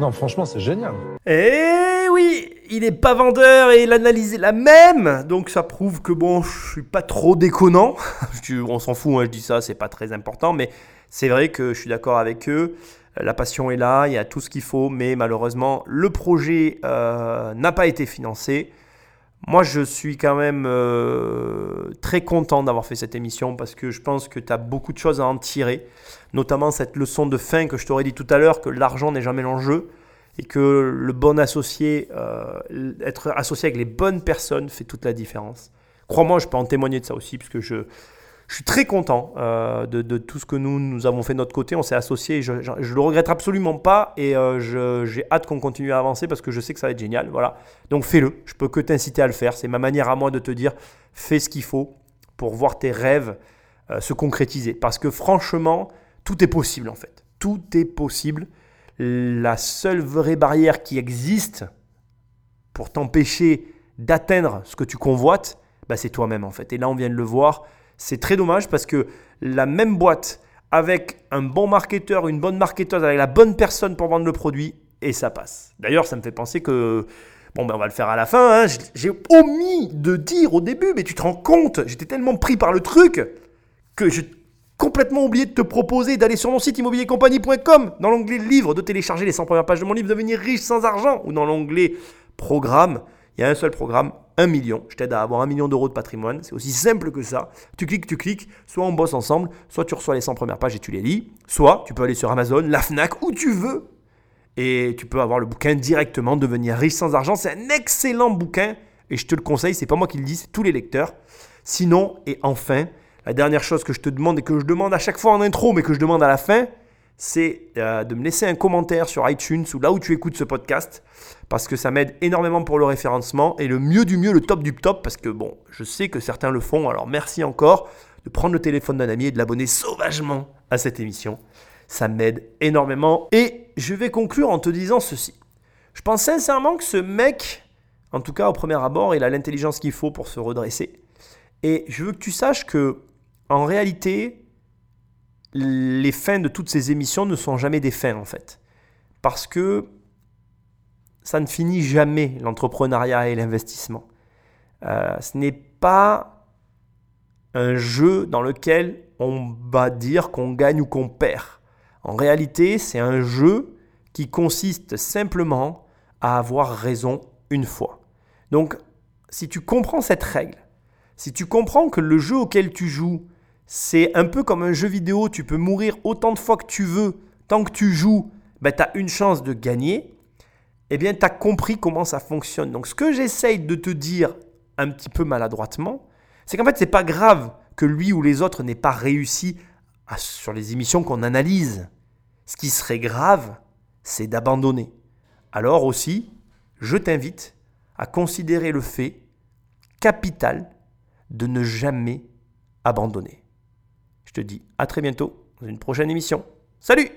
Non, franchement, c'est génial.
Eh oui, il n'est pas vendeur et l'analyse est la même. Donc ça prouve que bon, je suis pas trop déconnant. On s'en fout, hein, je dis ça, c'est pas très important. Mais c'est vrai que je suis d'accord avec eux. La passion est là, il y a tout ce qu'il faut, mais malheureusement, le projet euh, n'a pas été financé. Moi, je suis quand même euh, très content d'avoir fait cette émission parce que je pense que tu as beaucoup de choses à en tirer, notamment cette leçon de fin que je t'aurais dit tout à l'heure, que l'argent n'est jamais l'enjeu et que le bon associé, euh, être associé avec les bonnes personnes fait toute la différence. Crois-moi, je peux en témoigner de ça aussi, puisque je, je suis très content euh, de, tout ce que nous, nous avons fait de notre côté. On s'est associés, je, ne le regrette absolument pas, et euh, j'ai hâte qu'on continue à avancer parce que je sais que ça va être génial. Voilà. Donc fais-le, je peux que t'inciter à le faire. C'est ma manière à moi de te dire, fais ce qu'il faut pour voir tes rêves se concrétiser. Parce que franchement, tout est possible en fait. Tout est possible la seule vraie barrière qui existe pour t'empêcher d'atteindre ce que tu convoites, bah c'est toi-même en fait. Et là, on vient de le voir. C'est très dommage parce que la même boîte avec un bon marketeur, une bonne marketeuse, avec la bonne personne pour vendre le produit, et ça passe. D'ailleurs, ça me fait penser que Bon, ben on va le faire à la fin. Hein. J'ai omis de dire au début, mais tu te rends compte, j'étais tellement pris par le truc que je complètement oublié de te proposer d'aller sur mon site immobiliercompagnie.com, dans l'onglet livre, de télécharger les 100 premières pages de mon livre, devenir riche sans argent, ou dans l'onglet programme. Il y a un seul programme, 1 million. Je t'aide à avoir un million d'euros de patrimoine. C'est aussi simple que ça. Tu cliques, tu cliques. Soit on bosse ensemble, soit tu reçois les 100 premières pages et tu les lis. Soit tu peux aller sur Amazon, la Fnac, où tu veux. Et tu peux avoir le bouquin directement, devenir riche sans argent. C'est un excellent bouquin. Et je te le conseille, c'est pas moi qui le dis, c'est tous les lecteurs. Sinon, et enfin, la dernière chose que je te demande et que je demande à chaque fois en intro, mais que je demande à la fin, c'est euh, de me laisser un commentaire sur iTunes ou là où tu écoutes ce podcast, parce que ça m'aide énormément pour le référencement, et le mieux du mieux, le top du top, parce que bon, je sais que certains le font, alors merci encore de prendre le téléphone d'un ami et de l'abonner sauvagement à cette émission. Ça m'aide énormément. Et je vais conclure en te disant ceci. Je pense sincèrement que ce mec, en tout cas au premier abord, il a l'intelligence qu'il faut pour se redresser. Et je veux que tu saches que, en réalité, les fins de toutes ces émissions ne sont jamais des fins en fait. Parce que ça ne finit jamais l'entrepreneuriat et l'investissement. Euh, ce n'est pas un jeu dans lequel on va dire qu'on gagne ou qu'on perd. En réalité, c'est un jeu qui consiste simplement à avoir raison une fois. Donc, si tu comprends cette règle, si tu comprends que le jeu auquel tu joues, c'est un peu comme un jeu vidéo, tu peux mourir autant de fois que tu veux, tant que tu joues, ben, tu as une chance de gagner, eh bien tu as compris comment ça fonctionne. Donc ce que j'essaye de te dire un petit peu maladroitement, c'est qu'en fait c'est pas grave que lui ou les autres n'aient pas réussi sur les émissions qu'on analyse. Ce qui serait grave, c'est d'abandonner. Alors aussi, je t'invite à considérer le fait capital de ne jamais abandonner. Je te dis à très bientôt dans une prochaine émission. Salut